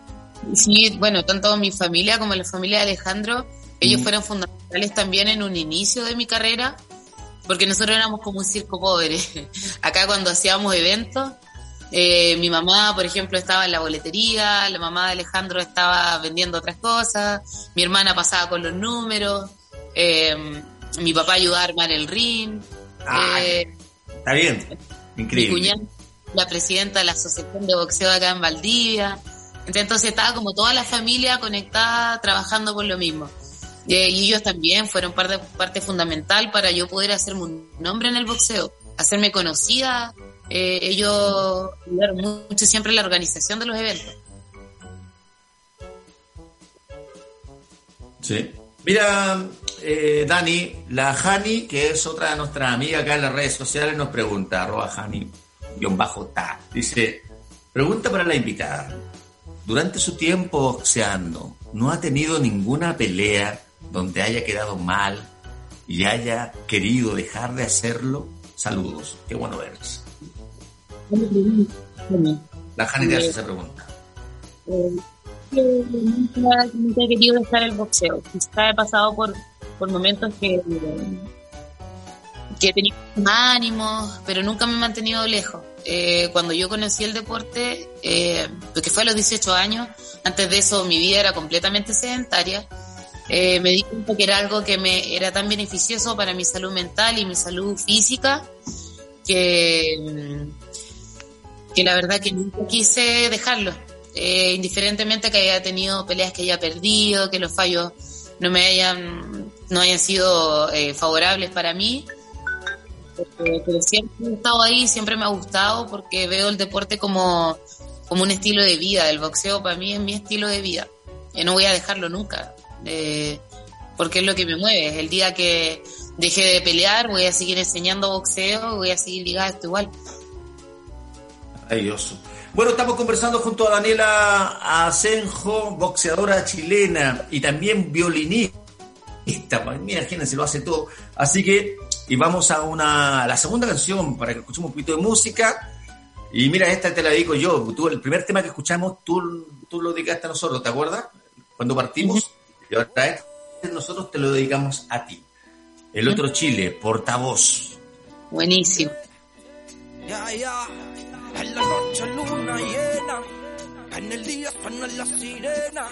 Sí, bueno, tanto mi familia como la familia de Alejandro, ellos Mm. fueron fundamentales también en un inicio de mi carrera, porque nosotros éramos como un circo pobre. Acá cuando hacíamos eventos, eh, mi mamá, por ejemplo, estaba en la boletería, la mamá de Alejandro estaba vendiendo otras cosas, mi hermana pasaba con los números, eh, mi papá ayudaba a armar el ring, Ah, eh, Está bien, mi increíble. cuñada, la presidenta de la Asociación de Boxeo acá en Valdivia. Entonces estaba como toda la familia conectada, trabajando por lo mismo. Eh, y ellos también fueron parte, parte fundamental para yo poder hacerme un nombre en el boxeo, hacerme conocida. Eh, ellos ayudaron mucho siempre la organización de los eventos. Sí. Mira, eh, Dani, la Hani, que es otra de nuestras amigas acá en las redes sociales, nos pregunta, arroba Hani, guion bajo ta, dice, pregunta para la invitada, durante su tiempo boxeando, ¿no ha tenido ninguna pelea donde haya quedado mal y haya querido dejar de hacerlo? Saludos, qué bueno verlos. La Hani te hace esa pregunta. Eh, que nunca, nunca he querido dejar el boxeo. Quizá he pasado por, por momentos que, que he tenido ánimos, pero nunca me he mantenido lejos. Eh, cuando yo conocí el deporte, eh, porque fue a los 18 años, antes de eso mi vida era completamente sedentaria, eh, me di cuenta que era algo que me era tan beneficioso para mi salud mental y mi salud física que, que la verdad que nunca quise dejarlo eh, indiferentemente que haya tenido peleas que haya perdido, que los fallos no me hayan, no hayan sido eh, favorables para mí. Eh, pero siempre he estado ahí, siempre me ha gustado porque veo el deporte como, como un estilo de vida. El boxeo para mí es mi estilo de vida. Y no voy a dejarlo nunca. eh, porque es lo que me mueve. El día que deje de pelear, voy a seguir enseñando boxeo, voy a seguir ligada a esto igual. Maravilloso. Bueno, estamos conversando junto a Daniela Asenjo, boxeadora chilena y también violinista. Mira, imagínense, lo hace todo. Así que, y vamos a una, a la segunda canción para que escuchemos un poquito de música. Y mira, esta te la dedico yo. Tú, el primer tema que escuchamos, tú, tú lo dedicaste a nosotros, ¿te acuerdas? Cuando partimos. Y ahora este nosotros te lo dedicamos a ti. El otro Chile, portavoz. Buenísimo. Ya, ya, en la noche luna llena, en el día suena la sirena.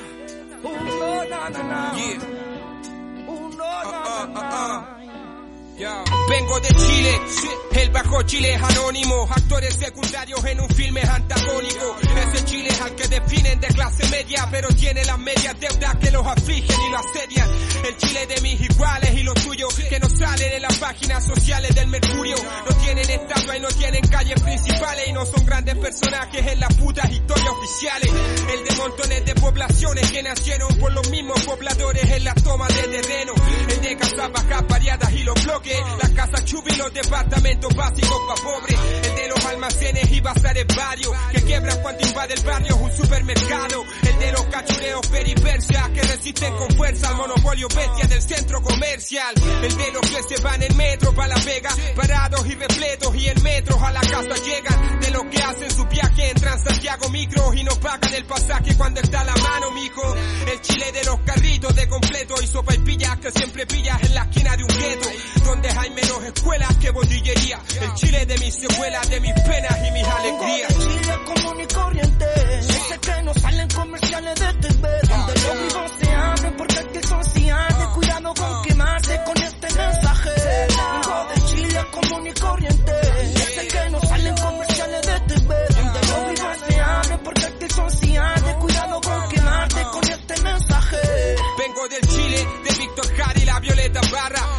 Uno, na, na, na. Uno, na, na, na. Uh, uh, uh, Vengo de Chile, el bajo Chile es anónimo, actores secundarios en un filme antagónico. Ese Chile es al que definen de clase media, pero tiene las medias deudas que los afligen y lo asedian. El Chile de mis iguales y los tuyos, que no salen en las páginas sociales del Mercurio. No tienen estatua y no tienen calles principales y no son grandes personajes en las putas historias oficiales. El de montones de que nacieron por los mismos pobladores en la toma de terreno. El de casas variadas y los bloques las casas chubi los departamentos básicos pa' pobres. El de los almacenes y bazares varios, que quiebran cuando invade el barrio un supermercado. El de los cachureos peripersia, que resisten con fuerza al monopolio bestia del centro comercial. El de los que se van en metro pa' la vega, parados y repletos y en metros a la casa llegan. De los que hacen su viaje en Transantiago micro y no pagan el pasaje cuando está la mano, mijo. El chile de los carritos de completo y sopa y pillas que siempre pillas en la esquina de un gueto donde hay menos escuelas que botillería. El Chile de mis secuelas, de mis penas y mis alegrías. El Chile común y corriente, ese que no salen comerciales de TV, donde los vivos se abren porque aquí son cianes. Cuidado con quemarse con este mensaje. Vengo de Chile común y corriente, que no salen comerciales Del Chile, de Víctor Jara y la Violeta Barra.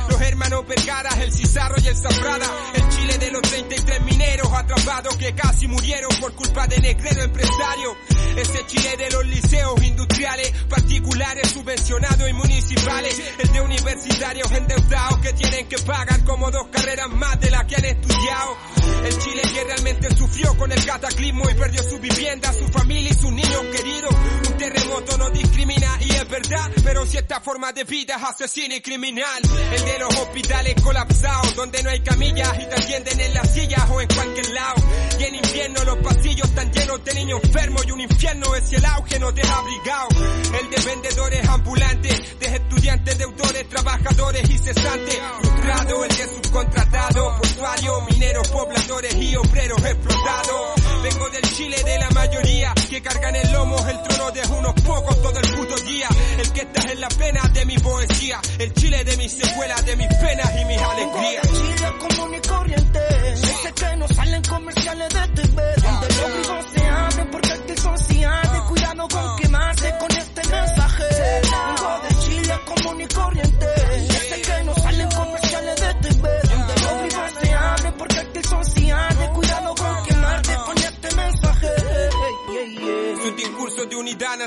El Cizarro y el Zafrada. El Chile de los 33 mineros atrapados que casi murieron por culpa de negrero empresario. Ese Chile de los liceos industriales, particulares, subvencionados y municipales. El de universitarios endeudados que tienen que pagar como dos carreras más de las que han estudiado. El Chile que realmente sufrió con el cataclismo y perdió su vivienda, su familia y sus niños queridos. Un terremoto no discrimina y es verdad, pero si esta forma de vida es asesina y criminal. El de los hospitales colapsados, donde no hay camillas y te atienden en las sillas o en cualquier lado. Y en invierno los pasillos están llenos de niños enfermos y un infierno es si el auge no te ha abrigado. El de vendedores ambulantes, de estudiantes, deudores, trabajadores y cesantes. Frustrado, el de subcontratado, portuario, mineros, pobladores y obreros explotados. Vengo del Chile de la mayoría, que cargan en lomos el trono de unos pocos todo el puto día. El que está en la pena de mi poesía, el Chile de mis secuelas, de mis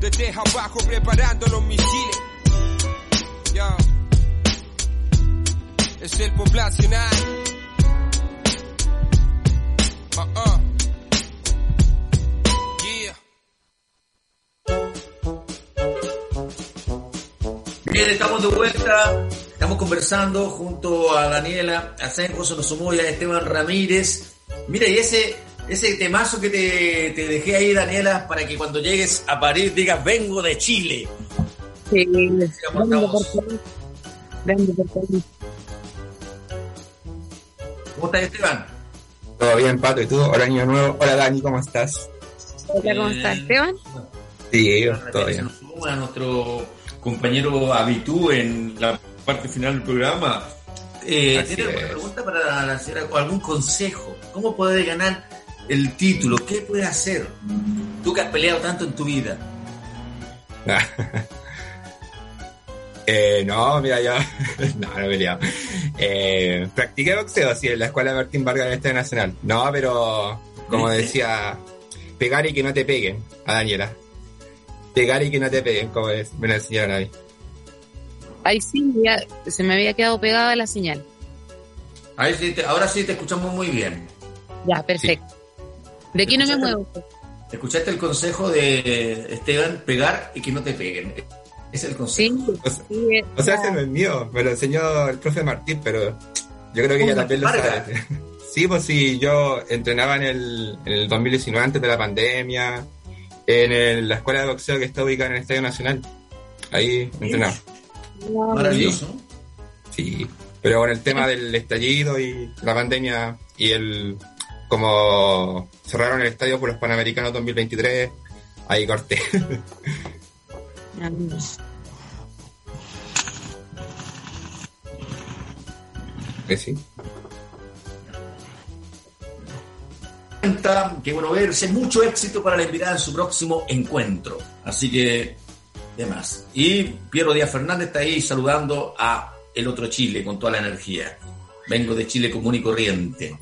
Desde abajo preparando los misiles. Es el poblacional. Ah, ah. Yeah. Bien, estamos de vuelta. Estamos conversando junto a Daniela Asenjo, se nos sumó ya Esteban Ramírez. Mira, y ese, ese temazo que te, te dejé ahí, Daniela, para que cuando llegues a París digas, vengo de Chile. Sí, vengo por Vengo por París. ¿Cómo estás, Esteban? Todo bien, Pato, ¿y tú? Hola, Año Nuevo. Hola, Dani, ¿cómo estás? Hola, ¿cómo estás, Esteban? Sí, todavía. nos suma a nuestro compañero Habitú en la parte final del programa. Eh, ¿Tiene alguna es. pregunta para la señora o algún consejo? ¿Cómo puede ganar el título? ¿Qué puede hacer? Tú que has peleado tanto en tu vida. Eh, no, mira, yo. no, no he peleado. Eh, practiqué boxeo, sí, en la escuela de Martín Vargas del Estadio Nacional. No, pero, como decía, pegar y que no te peguen, a Daniela. Pegar y que no te peguen, como es, me lo enseñaron a mí. Ahí sí, ya se me había quedado pegada la señal. Ahí sí te- ahora sí te escuchamos muy bien. Ya, perfecto. ¿De aquí no me muevo? ¿Escuchaste el consejo de Esteban? Pegar y que no te peguen. Es el consejo. O sea, o sea, ese no es mío, me lo enseñó el profe Martín, pero yo creo que ella ¿Cómo, también lo sabe. Sí, pues sí, yo entrenaba en el, en el 2019 antes de la pandemia, en el- la escuela de boxeo que está ubicada en el Estadio Nacional. Ahí entrenaba. Maravilloso. Sí, pero con el tema del estallido y la pandemia y el como cerraron el estadio por los Panamericanos 2023, ahí corté. Que sí. Qué bueno verse. Mucho éxito para la invitada en su próximo encuentro. Así que, demás. Y Piero Díaz Fernández está ahí saludando a el otro Chile con toda la energía. Vengo de Chile común y corriente.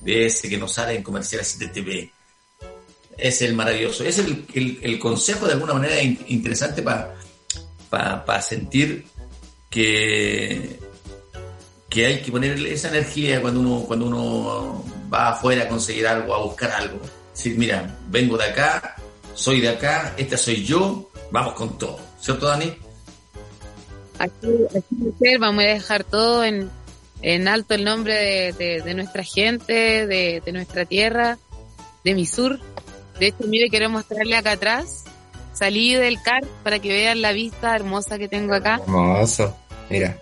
De ese que nos sale en comerciales de TV. Es el maravilloso. Es el, el- el consejo de alguna manera in- interesante para sentir que, que hay que ponerle esa energía cuando uno, cuando uno va afuera a conseguir algo, a buscar algo. Decir, mira, vengo de acá, soy de acá, esta soy yo, vamos con todo. ¿Cierto, Dani? Aquí, aquí vamos a dejar todo en, en alto el nombre de, de- de nuestra gente, de, de nuestra tierra, de mi sur. De hecho, mire, quiero mostrarle acá atrás. Salí del car para que vean la vista hermosa que tengo acá. Hermoso. Mira.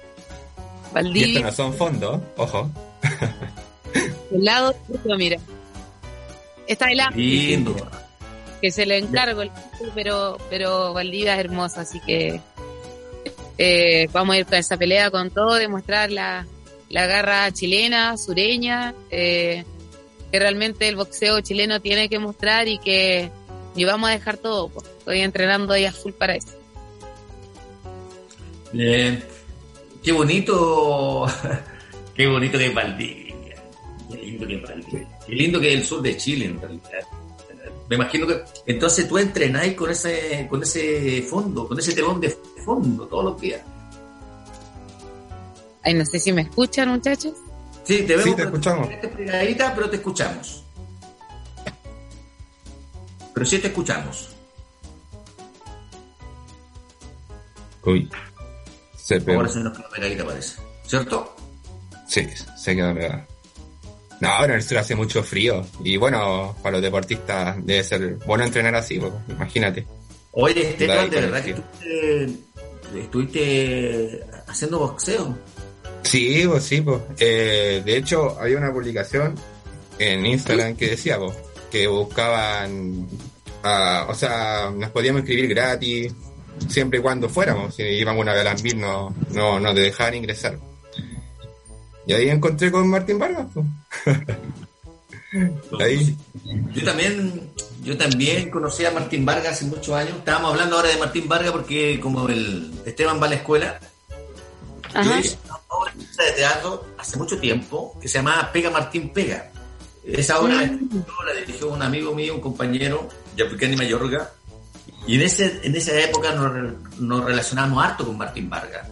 Y Valdivia, no son fondos, ojo. el lado, mira. Está el agua, Lindo. que se le encargo, el pero, pero Valdivia es hermosa, así que eh, vamos a ir con esa pelea con todo, demostrar la, la garra chilena, sureña, eh, que realmente el boxeo chileno tiene que mostrar y que y vamos a dejar todo. Estoy entrenando ahí a full para eso. Bien. Qué bonito, qué bonito que es Valdivia. Qué lindo que es Valdivia. Qué lindo que es el sur de Chile, en realidad. Me imagino que entonces tú entrenáis con ese, con ese fondo, con ese telón de fondo todos los días. Ay, no sé si me escuchan, muchachos. Sí, te vemos. Sí, te escuchamos. Pegadita, pero te escuchamos. Pero sí te escuchamos. Uy. Se pegó. Ahora se nos quedó pegadita, parece. ¿Cierto? Sí, se quedó pegada. No, en el sur hace mucho frío. Y bueno, para los deportistas debe ser bueno entrenar así, pues, imagínate. Oye, Esteban, de verdad que estuviste, estuviste haciendo boxeo. Sí, pues sí, pues. Eh, de hecho, había una publicación en Instagram que decía, pues, que buscaban, ah, o sea, nos podíamos inscribir gratis, siempre y cuando fuéramos. Si íbamos una vez a Lambir, no, no, no te dejaban ingresar. Y ahí encontré con Martín Vargas, pues. Ahí. Yo también, yo también conocí a Martín Vargas hace muchos años. Estábamos hablando ahora de Martín Vargas porque como el Esteban va a la escuela, yo Ajá. Teatro hace mucho tiempo que se llamaba Pega Martín Pega. Esa obra la dirigió un amigo mío, un compañero, Yapicani Mayorga, y en, ese, en esa época nos, nos relacionamos harto con Martín Vargas.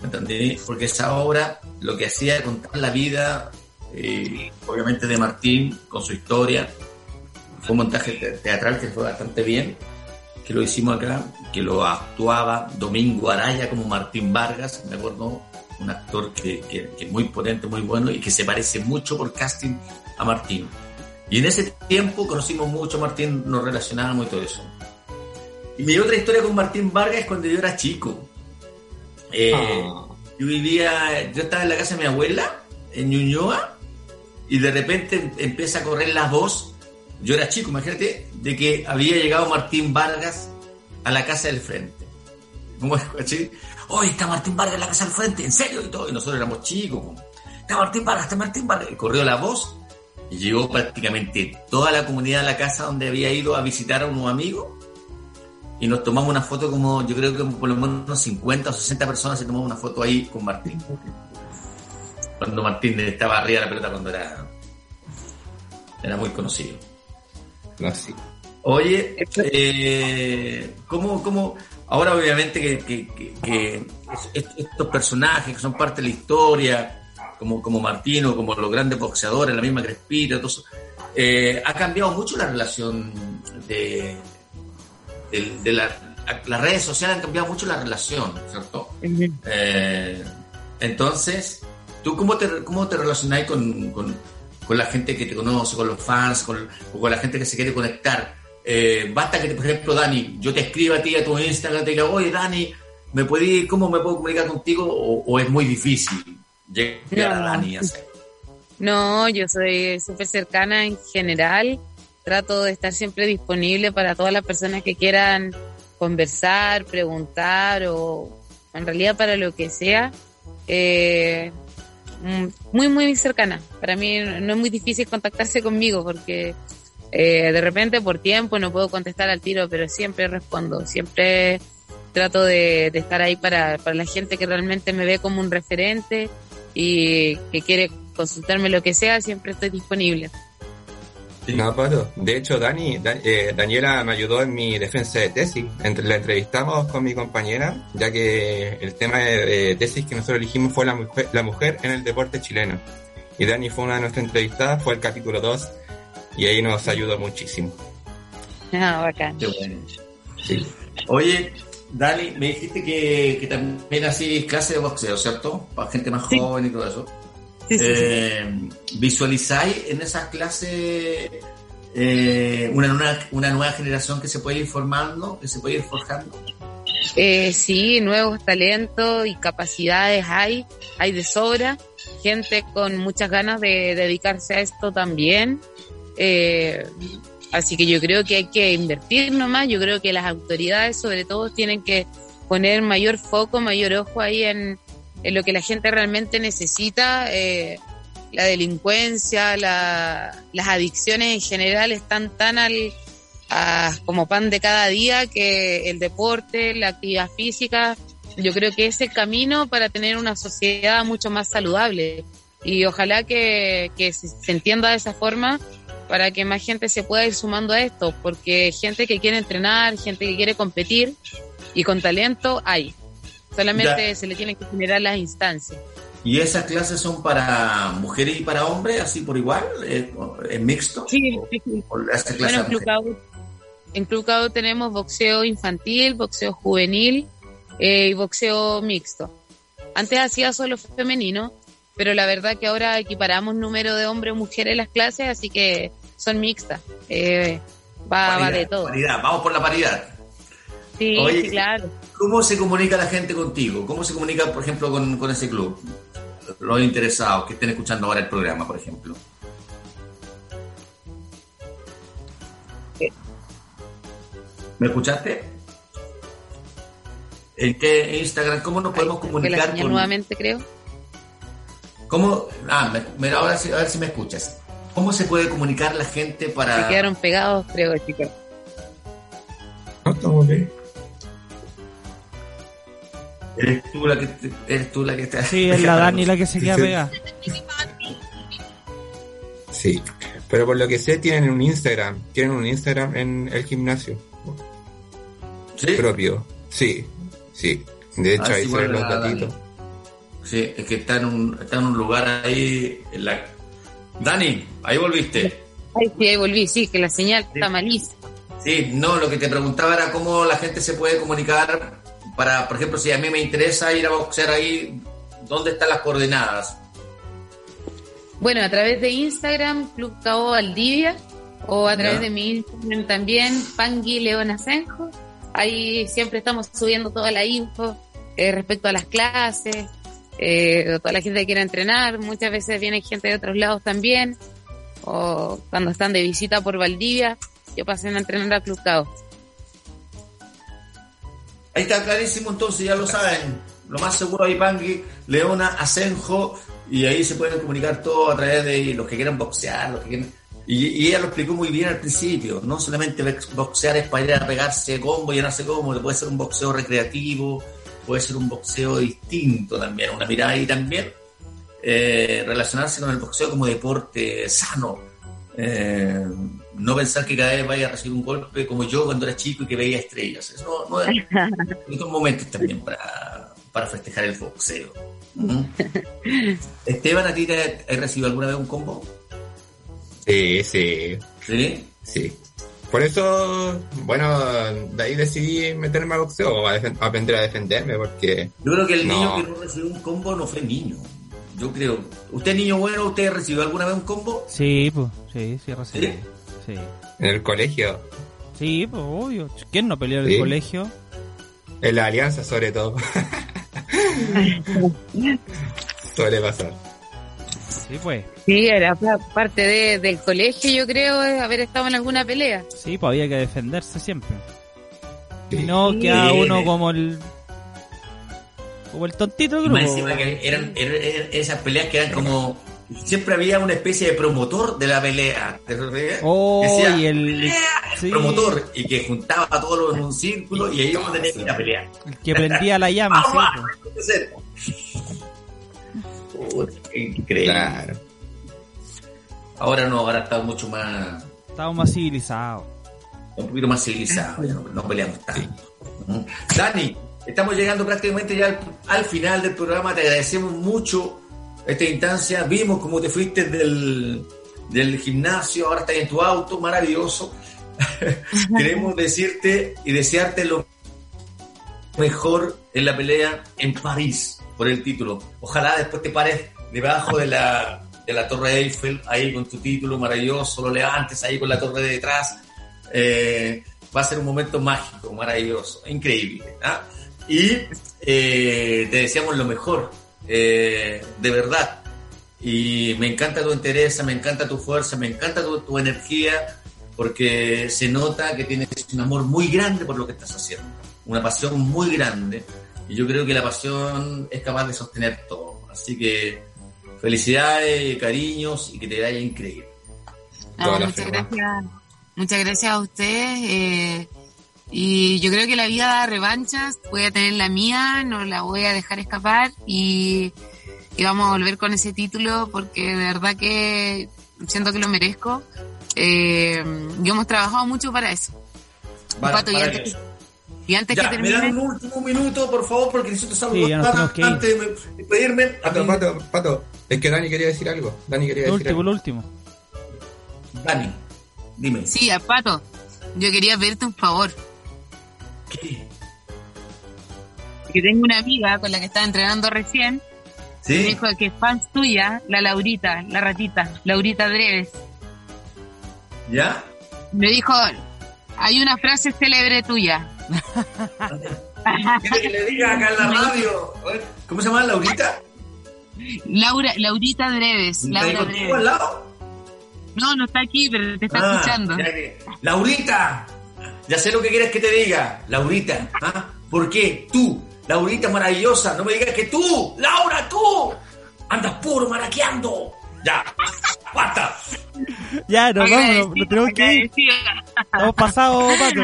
¿Me entendí? Porque esa obra lo que hacía era contar la vida, eh, obviamente, de Martín con su historia. Fue un montaje te- teatral que fue bastante bien, que lo hicimos acá, que lo actuaba Domingo Araya como Martín Vargas, me acuerdo, un actor que, que, que es muy potente, muy bueno y que se parece mucho por casting a Martín. Y en ese tiempo conocimos mucho a Martín, nos relacionábamos y todo eso. Y mi otra historia con Martín Vargas es cuando yo era chico. Eh, Yo vivía, yo estaba en la casa de mi abuela, en Ñuñoa, y de repente empieza a correr la voz. Yo era chico, imagínate, de que había llegado Martín Vargas a la casa del frente. ¿Cómo es? Oye, está Martín Vargas en la casa del frente, en serio y todo. Y nosotros éramos chicos. Está Martín Vargas, está Martín Vargas. Y corrió la voz y llegó prácticamente toda la comunidad a la casa donde había ido a visitar a unos amigos. Y nos tomamos una foto como, yo creo que por lo menos 50 o 60 personas se tomamos una foto ahí con Martín. Cuando Martín estaba arriba de la pelota cuando era, era muy conocido. No, sí. Oye, eh, ¿cómo, cómo, ahora obviamente que, que- que- que est- estos personajes que son parte de la historia, como, como Martino, como los grandes boxeadores, la misma todo eso, eh, ha cambiado mucho la relación de, de, de la, las redes sociales han cambiado mucho la relación, ¿cierto? Eh, entonces, ¿tú cómo te, cómo te relacionáis con, con, con la gente que te conoce, con los fans, con, con la gente que se quiere conectar? Eh, basta que, por ejemplo, Dani, yo te escriba a ti a tu Instagram, te diga, oye, Dani, ¿me puede, ¿cómo me puedo comunicar contigo? O, o es muy difícil llegar a. Dani. No, yo soy súper cercana en general. Trato de estar siempre disponible para todas las personas que quieran conversar, preguntar o en realidad para lo que sea. Eh, mm, muy, muy cercana. Para mí no es muy difícil contactarse conmigo porque eh, de repente por tiempo no puedo contestar al tiro, pero siempre respondo. Siempre trato de, de estar ahí para, para la gente que realmente me ve como un referente y que quiere consultarme lo que sea, siempre estoy disponible. No, Pato. De hecho, Dani, Da- eh, Daniela me ayudó en mi defensa de tesis. Entre, la entrevistamos con mi compañera, ya que el tema de, de tesis que nosotros elegimos fue la mujer, la mujer en el deporte chileno. Y Dani fue una de nuestras entrevistadas, fue el capítulo 2, y ahí nos ayudó muchísimo. Ah, bacán. Qué bueno. Sí. Oye, Dani, me dijiste que, que también hacís clase de boxeo, ¿cierto? Para gente más joven y todo eso. Sí, sí, sí. Eh, ¿Visualizáis en esas clases eh, una, una, una nueva generación que se puede ir formando, que se puede ir forjando? Eh, sí, nuevos talentos y capacidades hay, hay de sobra, gente con muchas ganas de dedicarse a esto también. Eh, así que yo creo que hay que invertir nomás, yo creo que las autoridades sobre todo tienen que poner mayor foco, mayor ojo ahí en, lo que la gente realmente necesita. Eh, la delincuencia, la- las adicciones en general están tan al, a- como pan de cada día que el deporte, la actividad física, yo creo que es el camino para tener una sociedad mucho más saludable. Y ojalá que, se entienda de esa forma para que más gente se pueda ir sumando a esto, porque gente que quiere entrenar, gente que quiere competir y con talento hay. Solamente Ya. se le tienen que generar las instancias. ¿Y esas clases son para mujeres y para hombres, así por igual? ¿Es, es mixto? Sí, ¿O- sí, sí. o clase Bueno, a en Club mujeres? Cabo, en Club Cabo tenemos boxeo infantil, boxeo juvenil eh, y boxeo mixto. Antes hacía solo femenino, pero la verdad que ahora equiparamos número de hombres y mujeres en las clases, así que son mixtas. Eh, va, va de todo. paridad, Vamos por la paridad. Sí, Oye, sí, claro. ¿Cómo se comunica la gente contigo? ¿Cómo se comunica, por ejemplo, con, con ese club? Los interesados que estén escuchando ahora el programa, por ejemplo. ¿Me escuchaste? ¿En qué Instagram? ¿Cómo nos podemos la comunicar señal con... nuevamente creo. ¿Cómo? Ah, me- mira, ahora sí, a ver si me escuchas. ¿Cómo se puede comunicar la gente Se para... quedaron pegados, creo, chicos. No, estamos bien. ¿Eres tú la que, te- eres tú la que está... Sí, es la Dani la que se queda pegada. Sí. Pero por lo que sé, tienen un Instagram. Tienen un Instagram en el gimnasio ¿Sí? propio. Sí, sí. De hecho, Ah, ahí sí, se ven los. Dani. Sí, es que está en un, está en un lugar ahí... En la... Dani, ahí volviste. Ay, sí, ahí volví, sí, que la señal está malísima. Sí, no, lo que te preguntaba era cómo la gente se puede comunicar para, por ejemplo, si a mí me interesa ir a boxear ahí, ¿dónde están las coordenadas? Bueno, a través de Instagram, Club Cabo Valdivia, o a través Ya. de mi Instagram también, Pangui León Asenjo. Ahí siempre estamos subiendo toda la info eh, respecto a las clases, eh, toda la gente que quiera entrenar. Muchas veces viene gente de otros lados también, o cuando están de visita por Valdivia, que pasen a entrenar a Club Cabo. Ahí está clarísimo, entonces ya lo saben. Lo más seguro ahí Pangui, Leona, Asenjo, y ahí se pueden comunicar todo a través de los que quieran boxear, los que quieran... Y, ella lo explicó muy bien al principio, no solamente boxear es para ir a pegarse combo, llenarse combo, puede ser un boxeo recreativo, puede ser un boxeo distinto también, una mirada ahí también, eh, relacionarse con el boxeo como deporte sano, eh, no pensar que cada vez vaya a recibir un golpe como yo cuando era chico y que veía estrellas. Eso no, no es, son momentos también para, para festejar el boxeo. ¿Mm? Esteban, ¿a ti te has recibido alguna vez un combo? Sí, sí. ¿Sí? Sí. Por eso, bueno, de ahí decidí meterme a boxeo, a, aprender a defenderme, porque... Yo creo que el No. niño que no recibió un combo no fue niño. Yo creo. ¿Usted, niño bueno, usted recibió alguna vez un combo? Sí, pues, sí, sí, recibí. Sí. En el colegio, Sí, pues, obvio. ¿Quién no peleó en el Sí. colegio? en la alianza sobre todo. Suele pasar. Sí, pues. Sí, era pa- parte de- del colegio, yo creo, eh, haber estado en alguna pelea. Sí, pues había que defenderse siempre. Sí. Si no, Sí. queda uno como el. Como el tontito del Y más grupo. encima que eran, eran- eran esas peleas que eran como... Siempre había una especie de promotor de la pelea. Oh, Decía, y el, "Pelea", el sí. promotor y que juntaba a todos en un círculo y ahí uno tenía que ir a pelear. el que prendía la llama, sí, pues. Increíble. Claro. Ahora no, ahora está mucho más, Estábamos más civilizados. un poquito más civilizado, ya no, no peleamos tanto. ¿Mm? Dani, estamos llegando prácticamente ya al, al final del programa, te agradecemos mucho esta instancia, vimos cómo te fuiste del, del gimnasio, ahora estás en tu auto, maravilloso. Queremos decirte y desearte lo mejor en la pelea en París por el título. Ojalá después te pares debajo de la, de la Torre Eiffel, ahí con tu título maravilloso, lo levantes ahí con la torre de detrás. Eh, va a ser un momento mágico, maravilloso, increíble. ¿ah? Y eh, te deseamos lo mejor, eh, de verdad. Y me encanta tu interés, me encanta tu fuerza, me encanta tu, tu energía, porque se nota que tienes un amor muy grande por lo que estás haciendo, una pasión muy grande. Y yo creo que la pasión es capaz de sostener todo. Así que felicidades, cariños y que te vaya increíble. Muchas gracias. Muchas gracias a ustedes. eh, y yo creo que la vida da revanchas. Voy a tener la mía, no la voy a dejar escapar. Y, y vamos a volver con ese título porque de verdad que siento que lo merezco. Eh, y hemos trabajado mucho para eso. Vale, Pato, y antes, maravilloso. Y antes Ya, que me dan termine, un último minuto, por favor, porque necesito saludar Sí, antes de despedirme. Pato, Pato, Pato, es que Dani quería decir algo. Dani quería Lo decir último, algo. lo último. Dani, dime. sí, a Pato, yo quería pedirte un favor. ¿Qué? Que tengo una amiga con la que estaba entrenando recién. Me ¿Sí? dijo que es fan tuya, la Laurita, la ratita, Laurita Dreves. ¿Ya? Me dijo, hay una frase célebre tuya. ¿Quieres que le diga acá en la radio? ¿Cómo se llama Laurita? Laura, Laurita Dreves, ¿Está Laura contigo al Dreves. lado? No, no está aquí, pero te está Ah, escuchando. ya que- Laurita, ya sé lo que quieres que te diga. Laurita, ¿ah? ¿por qué tú, Laurita maravillosa, no me digas que tú, Laura, tú, andas puro maraqueando? Ya, basta. Ya, nos vamos, nos, tenemos que ir. Estamos pasados, Pato.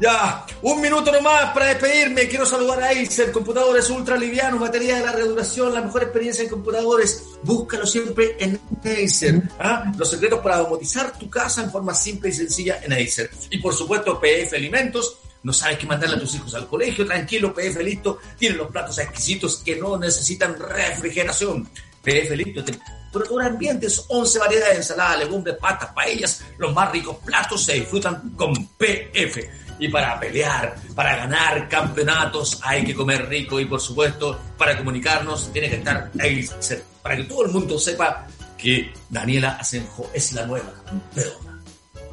Ya, un minuto nomás para despedirme. Quiero saludar a Acer, computadores ultra livianos, batería de larga duración, la mejor experiencia en computadores. Búscalo siempre en Acer. ¿ah? Los secretos para domotizar tu casa en forma simple y sencilla en Acer. Y por supuesto, PF Alimentos. No sabes qué mandarle a tus hijos al colegio, tranquilo, PF listo. Tiene los platos exquisitos que no necesitan refrigeración. PF listo, temperatura ambientes, 11 variedades de ensalada, legumbres, patas, paellas. Los más ricos platos se disfrutan con PF. Y para pelear, para ganar campeonatos, hay que comer rico. Y por supuesto, para comunicarnos, tiene que estar Acer. Para que todo el mundo sepa que Daniela Asenjo es la nueva campeona.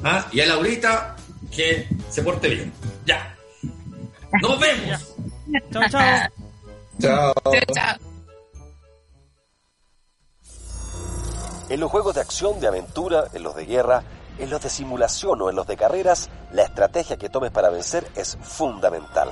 ¿Ah? Y a Laurita, que se porte bien. Ya. Nos vemos. Chao, chao. Chao. Chao, chao. En los juegos de acción, de aventura, en los de guerra, en los de simulación o en los de carreras, la estrategia que tomes para vencer es fundamental.